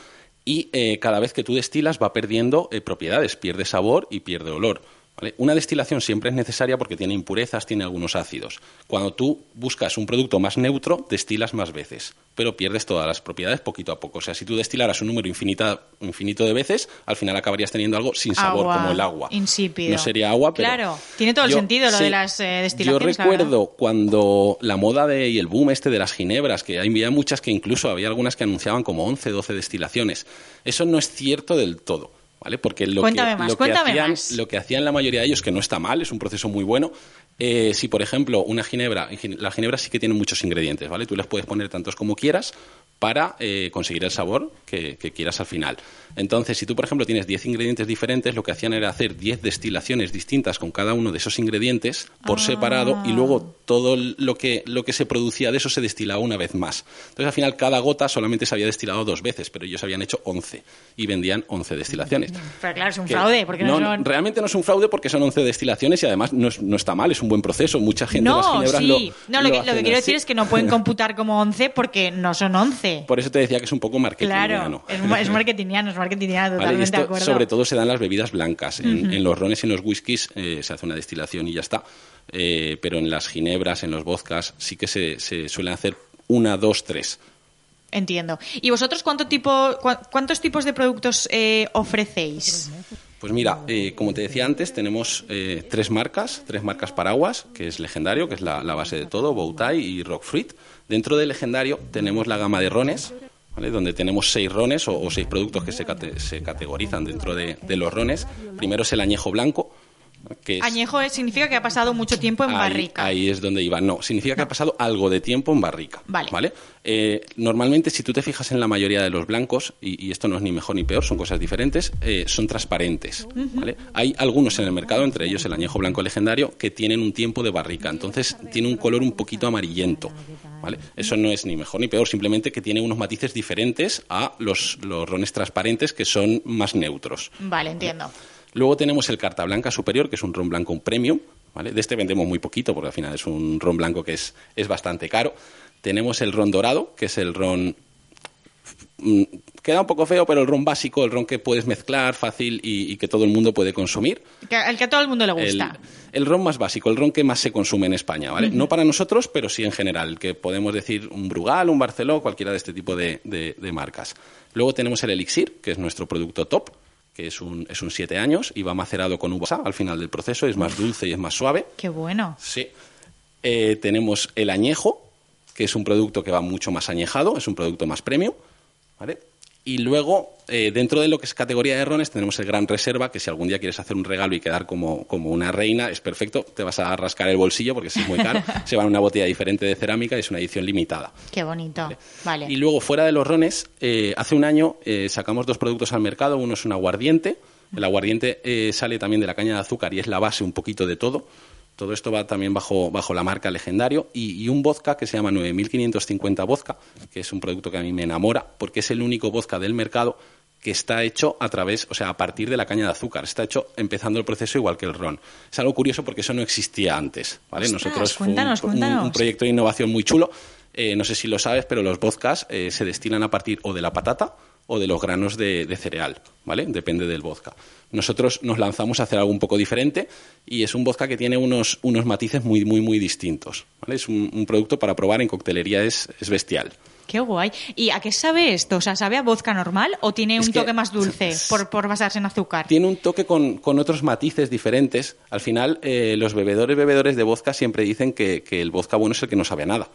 Y eh, cada vez que tú destilas va perdiendo eh, propiedades, pierde sabor y pierde olor. ¿Vale? Una destilación siempre es necesaria porque tiene impurezas, tiene algunos ácidos. Cuando tú buscas un producto más neutro, destilas más veces, pero pierdes todas las propiedades poquito a poco. O sea, si tú destilaras un número infinita- infinito de veces, al final acabarías teniendo algo sin sabor, Agua, como el agua. insípido. No sería agua, pero... Claro, tiene todo el Yo- sentido lo sí, de las eh, Yo destilaciones. la verdad. recuerdo cuando la moda de, y el boom este de las ginebras, que había muchas que incluso había algunas que anunciaban como 11, 12 destilaciones. Eso no es cierto del todo. ¿Vale? Porque lo Cuéntame que, más, lo, que cuéntame hacían, más. lo que hacían la mayoría de ellos, que no está mal, es un proceso muy bueno, eh, si por ejemplo una ginebra, la ginebra sí que tiene muchos ingredientes, ¿vale? Tú les puedes poner tantos como quieras para eh, conseguir el sabor que, que quieras al final. Entonces, si tú, por ejemplo, tienes 10 ingredientes diferentes, lo que hacían era hacer 10 destilaciones distintas con cada uno de esos ingredientes por separado y luego todo lo que, lo que se producía de eso se destilaba una vez más. Entonces, al final, cada gota solamente se había destilado dos veces, pero ellos habían hecho 11 y vendían 11 destilaciones. Pero claro, es un Que- fraude, porque no, no, son... realmente no es un fraude porque son 11 destilaciones y además no, es- no está mal, es un buen proceso. Mucha gente las No, ginebras sí. lo, no, lo, que, lo que quiero decir es que no pueden computar como 11 porque no son 11. Por eso te decía que es un poco marketingiano. Claro, es, ma- es marketingiano, es marketingiano, Vale, totalmente esto de acuerdo. sobre todo se dan las bebidas blancas. En, en los rones y en los whiskies eh, se hace una destilación y ya está. Eh, pero en las ginebras, en los vodkas, sí que se, se suelen hacer una, dos, tres. Entiendo. ¿Y vosotros cuánto tipo, cua- cuántos tipos de productos eh, ofrecéis? Pues mira, eh, como te decía antes, tenemos eh, tres marcas, tres marcas paraguas, que es legendario, que es la, base de todo, Bowtie y Rockfruit. Dentro de legendario tenemos la gama de rones, ¿vale? donde tenemos seis rones o, seis productos que se, cate- se categorizan dentro de, de los rones. Primero es el añejo blanco, que es... Añejo significa que ha pasado mucho tiempo en ahí, barrica. ahí es donde iba. No, significa que ha pasado algo de tiempo en barrica. Vale. Eh, normalmente, si tú te fijas en la mayoría de los blancos, y, y esto no es ni mejor ni peor, son cosas diferentes, eh, son transparentes. ¿vale? Hay algunos en el mercado, entre ellos el añejo blanco legendario, que tienen un tiempo de barrica. Entonces, tiene un color un poquito amarillento. ¿vale? Eso no es ni mejor ni peor, simplemente que tiene unos matices diferentes a los, los rones transparentes, que son más neutros. Vale, entiendo. Luego tenemos el Carta Blanca Superior, que es un ron blanco un premium. ¿vale? De este vendemos muy poquito, porque al final es un ron blanco que es, es bastante caro. Tenemos el ron dorado, que es el ron... mm, Queda un poco feo, pero el ron básico, el ron que puedes mezclar fácil y, y que todo el mundo puede consumir. El que a todo el mundo le gusta. el ron más básico, el ron que más se consume en España, ¿vale? No para nosotros, pero sí en general, que podemos decir un Brugal, un Barceló, cualquiera de este tipo de, de- de marcas. Luego tenemos el Elixir, que es nuestro producto top, que es un, es un 7 años y va macerado con uva al final del proceso, es más dulce y es más suave. Qué bueno. Sí. Eh, tenemos el añejo, que es un producto que va mucho más añejado, es un producto más premium, ¿vale? Y luego, eh, dentro de lo que es categoría de rones, tenemos el Gran Reserva, que si algún día quieres hacer un regalo y quedar como, como una reina, es perfecto. Te vas a rascar el bolsillo porque es muy caro. Se va en una botella diferente de cerámica y es una edición limitada. Qué bonito. Vale. Y luego, fuera de los rones, eh, hace un año eh, sacamos dos productos al mercado. Uno es un aguardiente. El aguardiente eh, sale también de la caña de azúcar y es la base un poquito de todo. Todo esto va también bajo, bajo la marca Legendario. Y, y un vodka que se llama 9550 Vodka, que es un producto que a mí me enamora porque es el único vodka del mercado que está hecho a través, o sea, a partir de la caña de azúcar. Está hecho empezando el proceso igual que el ron. Es algo curioso porque eso no existía antes, ¿vale? Ostras, Nosotros fue un- cuéntanos, un- cuéntanos. un proyecto de innovación muy chulo. Eh, no sé si lo sabes, pero los vodkas eh, se destilan a partir o de la patata o de los granos de, de cereal, ¿vale? Depende del vodka. Nosotros nos lanzamos a hacer algo un poco diferente y es un vodka que tiene unos, unos matices muy, muy, muy distintos, ¿vale? Es un, un producto para probar en coctelería, es, es bestial. Qué guay. ¿Y a qué sabe esto? O sea, ¿sabe a vodka normal o tiene Es un que- toque más dulce por, por basarse en azúcar? Tiene un toque con, con otros matices diferentes. Al final, eh, los bebedores bebedores de vodka siempre dicen que, que el vodka bueno es el que no sabe a nada.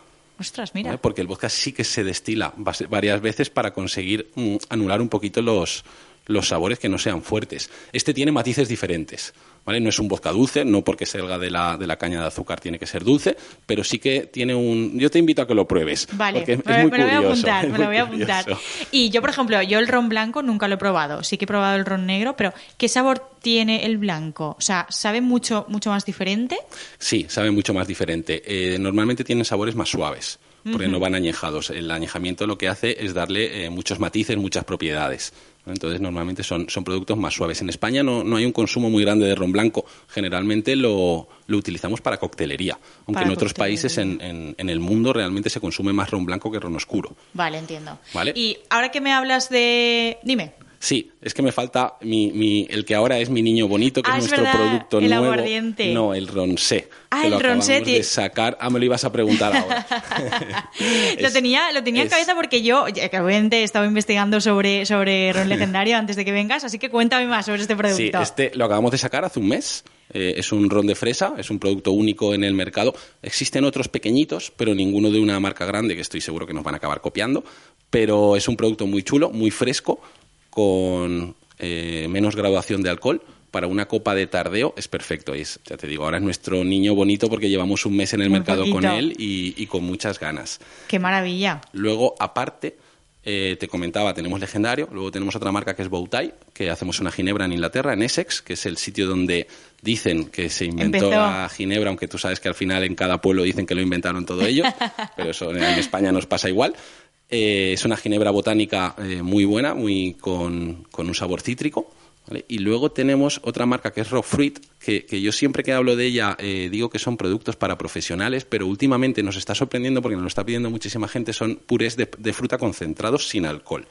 Porque el vodka sí que se destila varias veces para conseguir mm, anular un poquito los, los sabores que no sean fuertes. Este tiene matices diferentes. ¿Vale? No es un vodka dulce, no porque salga de la, de la caña de azúcar tiene que ser dulce, pero sí que tiene un... Yo te invito a que lo pruebes. Vale, porque es me, muy me lo voy a curioso, apuntar, es me lo voy a apuntar. curioso. Y yo, por ejemplo, yo el ron blanco nunca lo he probado. Sí que he probado el ron negro, pero ¿qué sabor tiene el blanco? O sea, ¿sabe mucho, mucho más diferente? Sí, sabe mucho más diferente. Eh, normalmente tienen sabores más suaves, porque no van añejados. El añejamiento lo que hace es darle eh, muchos matices, muchas propiedades. Entonces, normalmente son, son productos más suaves. En España no, no hay un consumo muy grande de ron blanco. Generalmente lo, lo utilizamos para coctelería, aunque Para en otros coctelería. países en, en- en el mundo realmente se consume más ron blanco que ron oscuro. Vale, entiendo. Vale. Y ahora que me hablas de... Dime. Sí, es que me falta mi, mi- el que ahora es mi niño bonito, que Ah, es es nuestro verdad, producto el nuevo. aguardiente. No, el ronsé. Ah, que el lo acabamos ti- de sacar. Ah, me lo ibas a preguntar ahora. lo tenía, lo tenía en cabeza porque yo, obviamente, he estado investigando sobre, sobre ron legendario antes de que vengas, así que cuéntame más sobre este producto. Sí, este lo acabamos de sacar hace un mes. Eh, es un ron de fresa, es un producto único en el mercado. Existen otros pequeñitos, pero ninguno de una marca grande que estoy seguro que nos van a acabar copiando. Pero es un producto muy chulo, muy fresco, con eh, menos graduación de alcohol. Para una copa de tardeo es perfecto. Es, ya te digo, ahora es nuestro niño bonito porque llevamos un mes en el mercado con él y, y con muchas ganas. Qué maravilla. Luego, aparte, eh, te comentaba, tenemos Legendario, luego tenemos otra marca que es Bowtie, que hacemos una ginebra en Inglaterra, en Essex, que es el sitio donde dicen que se inventó Empezó. la ginebra, aunque tú sabes que al final en cada pueblo dicen que lo inventaron todo ellos, pero eso en España nos pasa igual. Eh, es una ginebra botánica eh, muy buena, muy con, con un sabor cítrico. ¿vale? Y luego tenemos otra marca que es Rock Fruit, que, que yo siempre que hablo de ella eh, digo que son productos para profesionales, pero últimamente nos está sorprendiendo porque nos lo está pidiendo muchísima gente, son purés de, de fruta concentrados sin alcohol.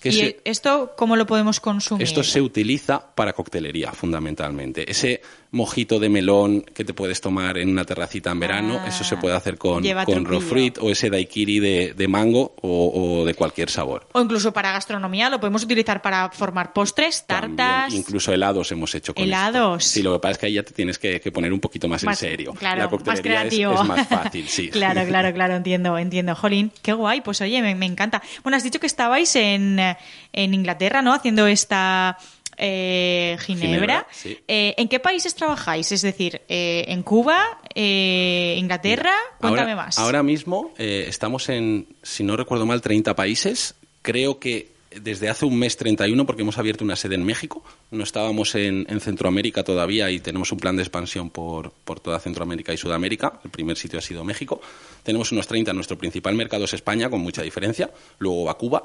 Que ¿Y se- esto cómo lo podemos consumir? esto se utiliza para coctelería, fundamentalmente. Ese mojito de melón que te puedes tomar en una terracita en verano, Ah, eso se puede hacer con, con raw fruit o ese daiquiri de, de mango o, o de cualquier sabor. O incluso para gastronomía, lo podemos utilizar para formar postres, También, tartas. incluso helados hemos hecho con Helados. esto. Sí, lo que pasa es que ahí ya te tienes que, que poner un poquito más, Más- en serio. Claro, La más coctelería creativo. Es, más fácil, sí. claro, claro, claro, entiendo, entiendo. Jolín, qué guay. Pues oye, me, me encanta. Bueno, has dicho que estabais en, eh, en Inglaterra, ¿no? Haciendo esta eh, Ginebra. Ginebra, sí. Eh, ¿En qué países trabajáis? Es decir, eh, ¿en Cuba, eh, Inglaterra? Cuéntame ahora, más. Ahora mismo eh, estamos en, si no recuerdo mal, 30 países. Creo que desde hace un mes 31 porque hemos abierto una sede en México. No estábamos en, en Centroamérica todavía y tenemos un plan de expansión por, por toda Centroamérica y Sudamérica. El primer sitio ha sido México. Tenemos unos 30. Nuestro principal mercado es España, con mucha diferencia. Luego va Cuba.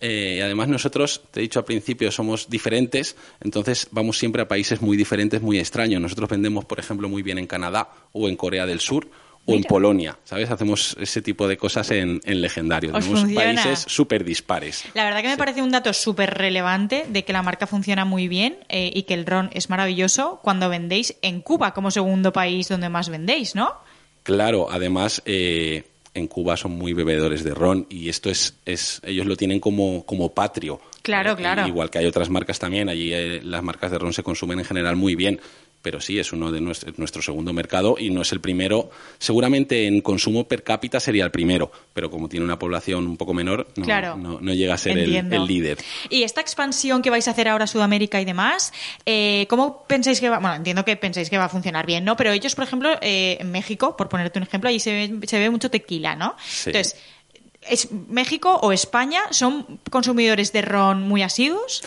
Eh, y además nosotros, te he dicho al principio, somos diferentes, entonces vamos siempre a países muy diferentes, muy extraños. Nosotros vendemos, por ejemplo, muy bien en Canadá o en Corea del Sur o en Polonia, ¿sabes? Hacemos ese tipo de cosas en, en legendario. Os Tenemos funciona. países súper dispares. La verdad que me parece un dato súper relevante de que la marca funciona muy bien eh, y que el ron es maravilloso cuando vendéis en Cuba como segundo país donde más vendéis, ¿no? Claro, además eh, en Cuba son muy bebedores de ron y esto es, es ellos lo tienen como, como patrio. Claro, Eh, claro. Igual que hay otras marcas también, allí eh, las marcas de ron se consumen en general muy bien. Pero sí, es uno de nuestro, nuestro segundo mercado y no es el primero. Seguramente en consumo per cápita sería el primero, pero como tiene una población un poco menor, no, Claro. no, no llega a ser el, líder. Y esta expansión que vais a hacer ahora a Sudamérica y demás, eh, ¿cómo pensáis que va? Bueno, entiendo que pensáis que va a funcionar bien, ¿no? Pero ellos, por ejemplo, eh, en México, por ponerte un ejemplo, allí se ve, se ve mucho tequila, ¿no? Sí. Entonces, ¿es México o España son consumidores de ron muy asiduos?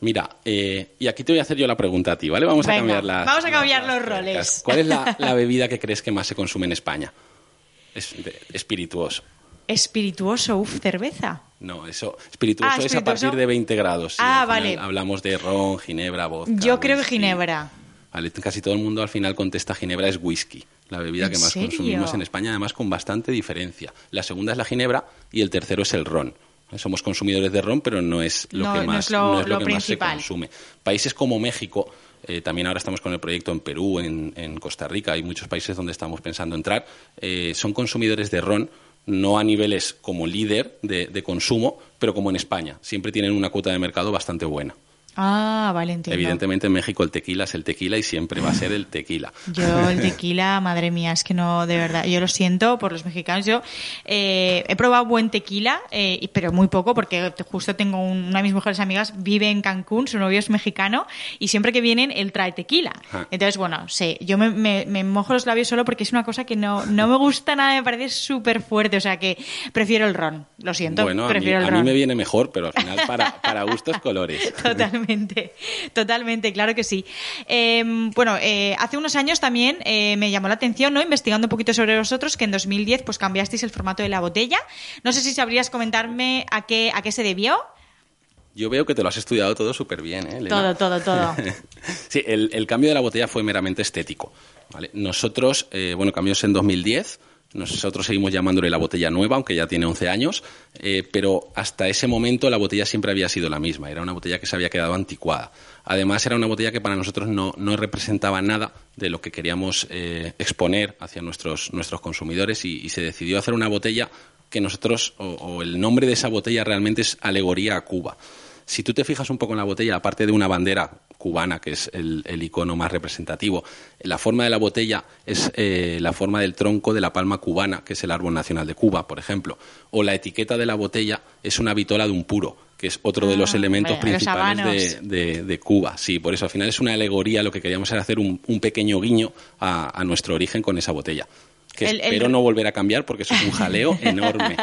Mira, eh, y aquí te voy a hacer yo la pregunta a ti, ¿vale? Vamos Venga, a cambiar las- vamos a cambiar las- los las roles. ¿Cuál es la, la bebida que crees que más se consume en España? Es de- espirituoso. Espirituoso, uff, cerveza. No, eso, espirituoso, Ah, es a partir de 20 grados. sí, Ah, vale. Hablamos de ron, ginebra, vodka. Yo creo que. Ginebra. Vale, casi todo el mundo al final contesta ginebra es whisky, la bebida ¿En que más serio? consumimos en España, además con bastante diferencia. La segunda es la ginebra y el tercero es el ron. Somos consumidores de ron, pero no es lo No- que no más, es lo- no es lo que más se consume. Países como México, eh, también ahora estamos con el proyecto en Perú, en, en Costa Rica, hay muchos países donde estamos pensando entrar, eh, son consumidores de ron, no a niveles como líder de, de consumo, pero como en España. Siempre tienen una cuota de mercado bastante buena. Ah, vale, entiendo. Evidentemente en México el tequila es el tequila y siempre va a ser el tequila. Yo el tequila, madre mía, es que no, de verdad, yo lo siento por los mexicanos. Yo eh, he probado buen tequila, eh, pero muy poco, porque justo tengo un- una de mis mejores amigas, vive en Cancún, su novio es mexicano, y siempre que vienen, él trae tequila. Ah. Entonces, bueno, sé, yo me, me- me mojo los labios solo porque es una cosa que no, no me gusta nada, me parece súper fuerte, o sea que prefiero el ron, lo siento, Bueno, a mí, a mí me viene mejor, pero al final para, para gustos colores. Totalmente, totalmente, claro que sí. Eh, bueno, eh, hace unos años también eh, me llamó la atención, ¿no? Investigando un poquito sobre vosotros, que en 2010 pues cambiasteis el formato de la botella. No sé si sabrías comentarme a qué, a qué se debió. Yo veo que te lo has estudiado todo súper bien, ¿eh, Elena? Todo, todo, todo. sí, el, el cambio de la botella fue meramente estético. ¿vale? Nosotros, bueno, cambios en 2010. Nosotros seguimos llamándole la botella nueva, aunque ya tiene 11 años, eh, pero hasta ese momento la botella siempre había sido la misma. Era una botella que se había quedado anticuada. Además, era una botella que para nosotros no, no representaba nada de lo que queríamos eh, exponer hacia nuestros, nuestros consumidores y, se decidió hacer una botella que nosotros, o el nombre de esa botella realmente es alegoría a Cuba. Si tú te fijas un poco en la botella, aparte de una bandera cubana, que es el, el icono más representativo, la forma de la botella es eh, la forma del tronco de la palma cubana, que es el árbol nacional de Cuba, por ejemplo. O la etiqueta de la botella es una vitola de un puro, que es otro de los Ah, elementos los principales de, de- de Cuba. Sí, por eso al final es una alegoría, lo que queríamos era hacer un, un pequeño guiño a, a nuestro origen con esa botella. Que El- el- espero no volver a cambiar porque eso es un jaleo enorme.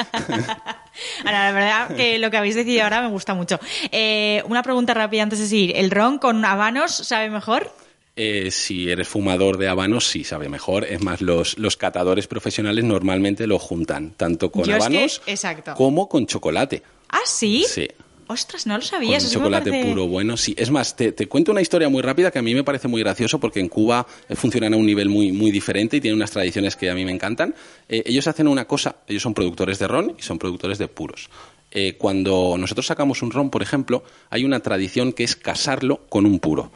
Ahora, la verdad que lo que habéis decidido ahora me gusta mucho. Eh, una pregunta rápida antes de seguir. ¿El ron con habanos sabe mejor? Eh, si eres fumador de habanos, sí sabe mejor. Es más, los, los catadores profesionales normalmente lo juntan tanto con Yo es que- habanos como con chocolate. ¿Ah, sí? Sí. Ostras, no lo Con sabía. eso me chocolate parece- puro bueno, sí. Es más, te, te cuento una historia muy rápida que a mí me parece muy gracioso porque en Cuba eh, funcionan a un nivel muy, muy diferente y tienen unas tradiciones que a mí me encantan. Eh, ellos hacen una cosa, ellos son productores de ron y son productores de puros. Eh, cuando nosotros sacamos un ron, por ejemplo, hay una tradición que es casarlo con un puro.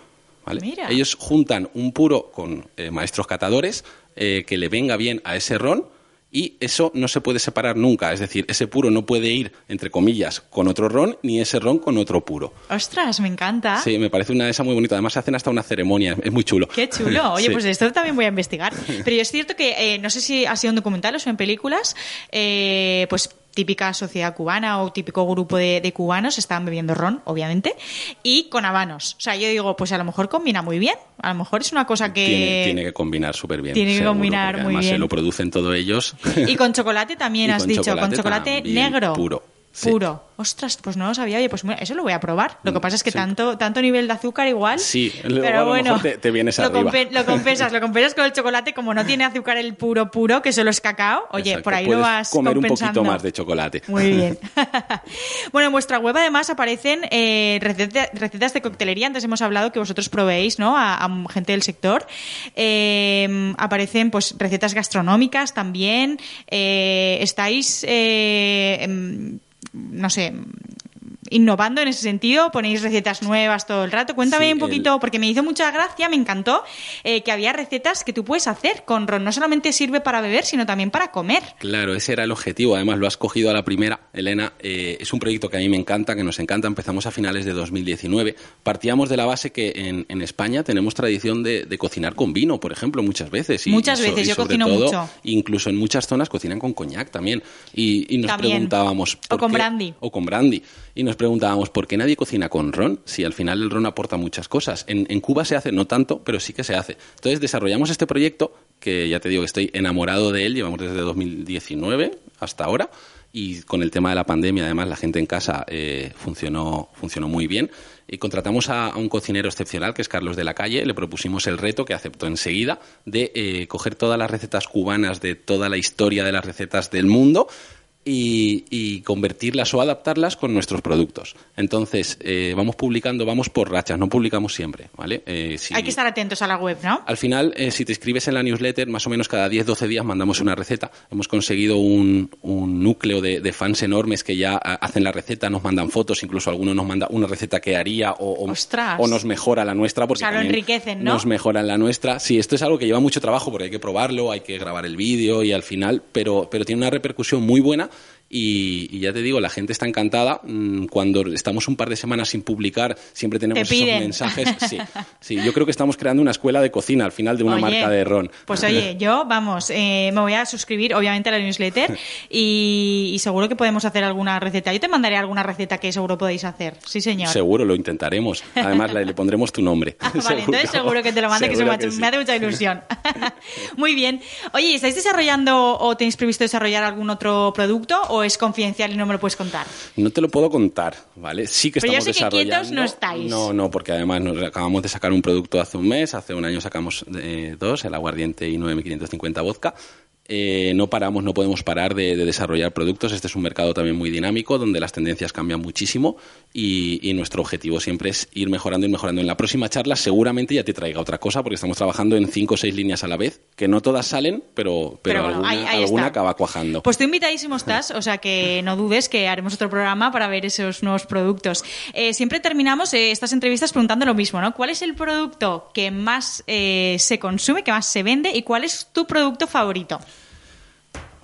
¿vale? Mira. Ellos juntan un puro con eh, maestros catadores que le venga bien a ese ron y eso no se puede separar nunca. Es decir, ese puro no puede ir, entre comillas, con otro ron ni ese ron con otro puro. Ostras, me encanta. Sí, me parece una esa muy bonita. Además hacen hasta una ceremonia, es muy chulo. Qué chulo. Oye, Sí. pues esto también voy a investigar. Pero es cierto que, eh, no sé si ha sido en documentales o en películas, eh, pues típica sociedad cubana o típico grupo de, de cubanos estaban bebiendo ron, obviamente, y con habanos. O sea, yo digo, pues a lo mejor combina muy bien. A lo mejor es una cosa que... Tiene, tiene que combinar súper bien. Tiene que seguro, combinar muy además se bien. lo producen todos ellos. Y con chocolate también Y has con dicho, con chocolate chocolate también, negro. puro, sí. Puro. Ostras, pues no lo sabía. Oye, pues mira, eso lo voy a probar. Lo que pasa es que Sí. tanto, tanto nivel de azúcar igual. Sí, luego pero a lo bueno, mejor te- te vienes lo, arriba. lo compensas, lo compensas con el chocolate, como no tiene azúcar el puro puro, que solo es cacao. Oye, Exacto, por ahí puedes lo vas comer un poquito más de chocolate. Muy bien. bueno, en vuestra web además aparecen eh, receta- recetas de coctelería. Antes hemos hablado que vosotros proveéis ¿no? a, a gente del sector. Eh, aparecen pues recetas gastronómicas también. Eh, estáis, eh, em, no sé, innovando en ese sentido. Ponéis recetas nuevas todo el rato. Cuéntame Sí, un poquito, porque me hizo mucha gracia, me encantó, eh, que había recetas que tú puedes hacer con ron. No solamente sirve para beber, sino también para comer. Claro, ese era el objetivo. Además, lo has cogido a la primera, Elena. Eh, es un proyecto que a mí me encanta, que nos encanta. Empezamos a finales de 2019. Partíamos de la base que en, en España tenemos tradición de, de cocinar con vino, por ejemplo, muchas veces. Y- Muchas y so- veces, y yo cocino todo, mucho. Incluso en muchas zonas cocinan con coñac también. Y, nos También. preguntábamos. O ¿por con qué- brandy. O con brandy. Y nos preguntábamos, ¿por qué nadie cocina con ron? Si al final el ron aporta muchas cosas. En, Cuba se hace, no tanto, pero sí que se hace. Entonces desarrollamos este proyecto, que ya te digo que estoy enamorado de él, llevamos desde 2019 hasta ahora. Y con el tema de la pandemia, además, la gente en casa eh, funcionó, funcionó muy bien. Y contratamos a, a un cocinero excepcional, que es Carlos de la Calle. Le propusimos el reto, que aceptó enseguida, de eh, coger todas las recetas cubanas de toda la historia de las recetas del mundo y, y convertirlas o adaptarlas con nuestros productos. Entonces, eh, vamos publicando, vamos por rachas, no publicamos siempre, ¿vale? Eh, si- Hay que estar atentos a la web, ¿no? al final, eh, si te inscribes en la newsletter, más o menos cada 10-12 días mandamos una receta. Hemos conseguido un, un núcleo de, de fans enormes que ya hacen la receta, nos mandan fotos, incluso alguno nos manda una receta que haría o, o- nos mejora la nuestra. Porque O sea, lo enriquecen, ¿no? Nos mejoran la nuestra. Sí, esto es algo que lleva mucho trabajo porque hay que probarlo, hay que grabar el vídeo y al final, pero, pero tiene una repercusión muy buena. Y, y ya te digo, la gente está encantada. Mm, Cuando estamos un par de semanas sin publicar, siempre tenemos esos mensajes. Sí, sí, yo creo que estamos creando una escuela de cocina al final de una Oye, marca de ron. Pues oye, yo, vamos, eh, me voy a suscribir, obviamente, a la newsletter y, y seguro que podemos hacer alguna receta. Yo te mandaré alguna receta que seguro podéis hacer. Sí, señor. Seguro, lo intentaremos. Además, le, le pondremos tu nombre. Ah, vale, entonces seguro que te lo mande, que, se me, sí. me hace mucha ilusión. Muy bien. Oye, ¿estáis desarrollando o tenéis previsto desarrollar algún otro producto o es confidencial y no me lo puedes contar? No te lo puedo contar, ¿vale? Sí que Pero yo estamos sé que quietos desarrollando. no estáis. No, no, porque además nos acabamos de sacar un producto hace un mes, hace un año sacamos eh, dos, el aguardiente y 9550 vodka. Eh, no paramos, no podemos parar de, de desarrollar productos. Este es un mercado también muy dinámico, donde las tendencias cambian muchísimo y, y nuestro objetivo siempre es ir mejorando y mejorando. En la próxima charla seguramente ya te traiga otra cosa, porque estamos trabajando en cinco o seis líneas a la vez, que no todas salen, pero, pero, Pero bueno, alguna, ahí- ahí alguna está. acaba cuajando. Pues tú invitadísimo estás, o sea que no dudes que haremos otro programa para ver esos nuevos productos. Eh, siempre terminamos eh, estas entrevistas preguntando lo mismo, ¿no? ¿Cuál es el producto que más se consume, que más se vende y cuál es tu producto favorito?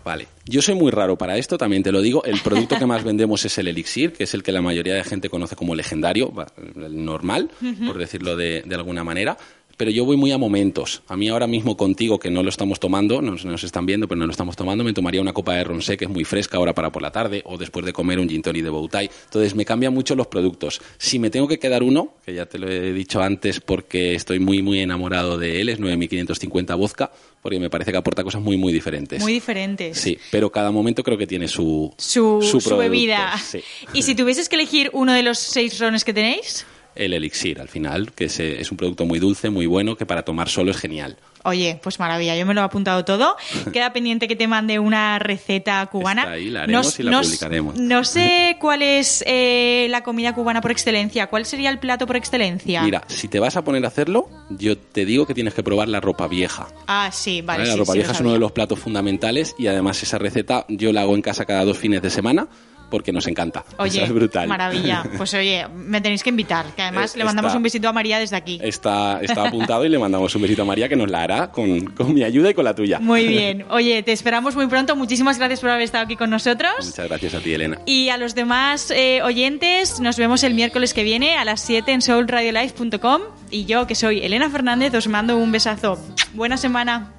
Vale. Yo soy muy raro para esto, también te lo digo. El producto que más vendemos es el elixir, que es el que la mayoría de gente conoce como legendario, el normal, por decirlo de, de alguna manera. Pero yo voy muy a momentos. A mí ahora mismo contigo, que no lo estamos tomando, nos, nos están viendo, pero no lo estamos tomando, me tomaría una copa de ronsé, que es muy fresca ahora para por la tarde, o después de comer un gin tonic de Boutai. Entonces me cambian mucho los productos. Si me tengo que quedar uno, que ya te lo he dicho antes porque estoy muy, muy enamorado de él, es 9550 vodka, porque me parece que aporta cosas muy, muy diferentes. Muy diferentes. Sí, pero cada momento creo que tiene su, Su, bebida. sí. Y si tuvieses que elegir uno de los seis rones que tenéis, El elixir, al final, que es, eh, es un producto muy dulce, muy bueno, que para tomar solo es genial. Oye, pues maravilla, yo me lo he apuntado todo. Queda pendiente que te mande una receta cubana. Está ahí, la haremos y la publicaremos. No sé cuál es eh, la comida cubana por excelencia. ¿Cuál sería el plato por excelencia? Mira, si te vas a poner a hacerlo, yo te digo que tienes que probar la ropa vieja. Ah, sí, vale. ¿vale? sí, la ropa sí, vieja es uno de los platos fundamentales y además esa receta yo la hago en casa cada dos fines de semana porque nos encanta. Oye, es brutal. maravilla. Pues oye, me tenéis que invitar, que además Eh, le mandamos está- un besito a María desde aquí. Está, está apuntado y le mandamos un besito a María que nos la hará con, con mi ayuda y con la tuya. Muy bien. Oye, te esperamos muy pronto. Muchísimas gracias por haber estado aquí con nosotros. Muchas gracias a ti, Elena. Y a los demás eh, oyentes, nos vemos el miércoles que viene a las 7 en soulradiolife.com. Y yo, que soy Elena Fernández, os mando un besazo. Buena semana.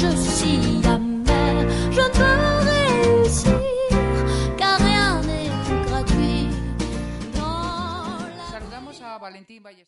Je suis. Je peux réussir, car rien n'est gratuit. Dans la Saludamos a Valentín Ballester.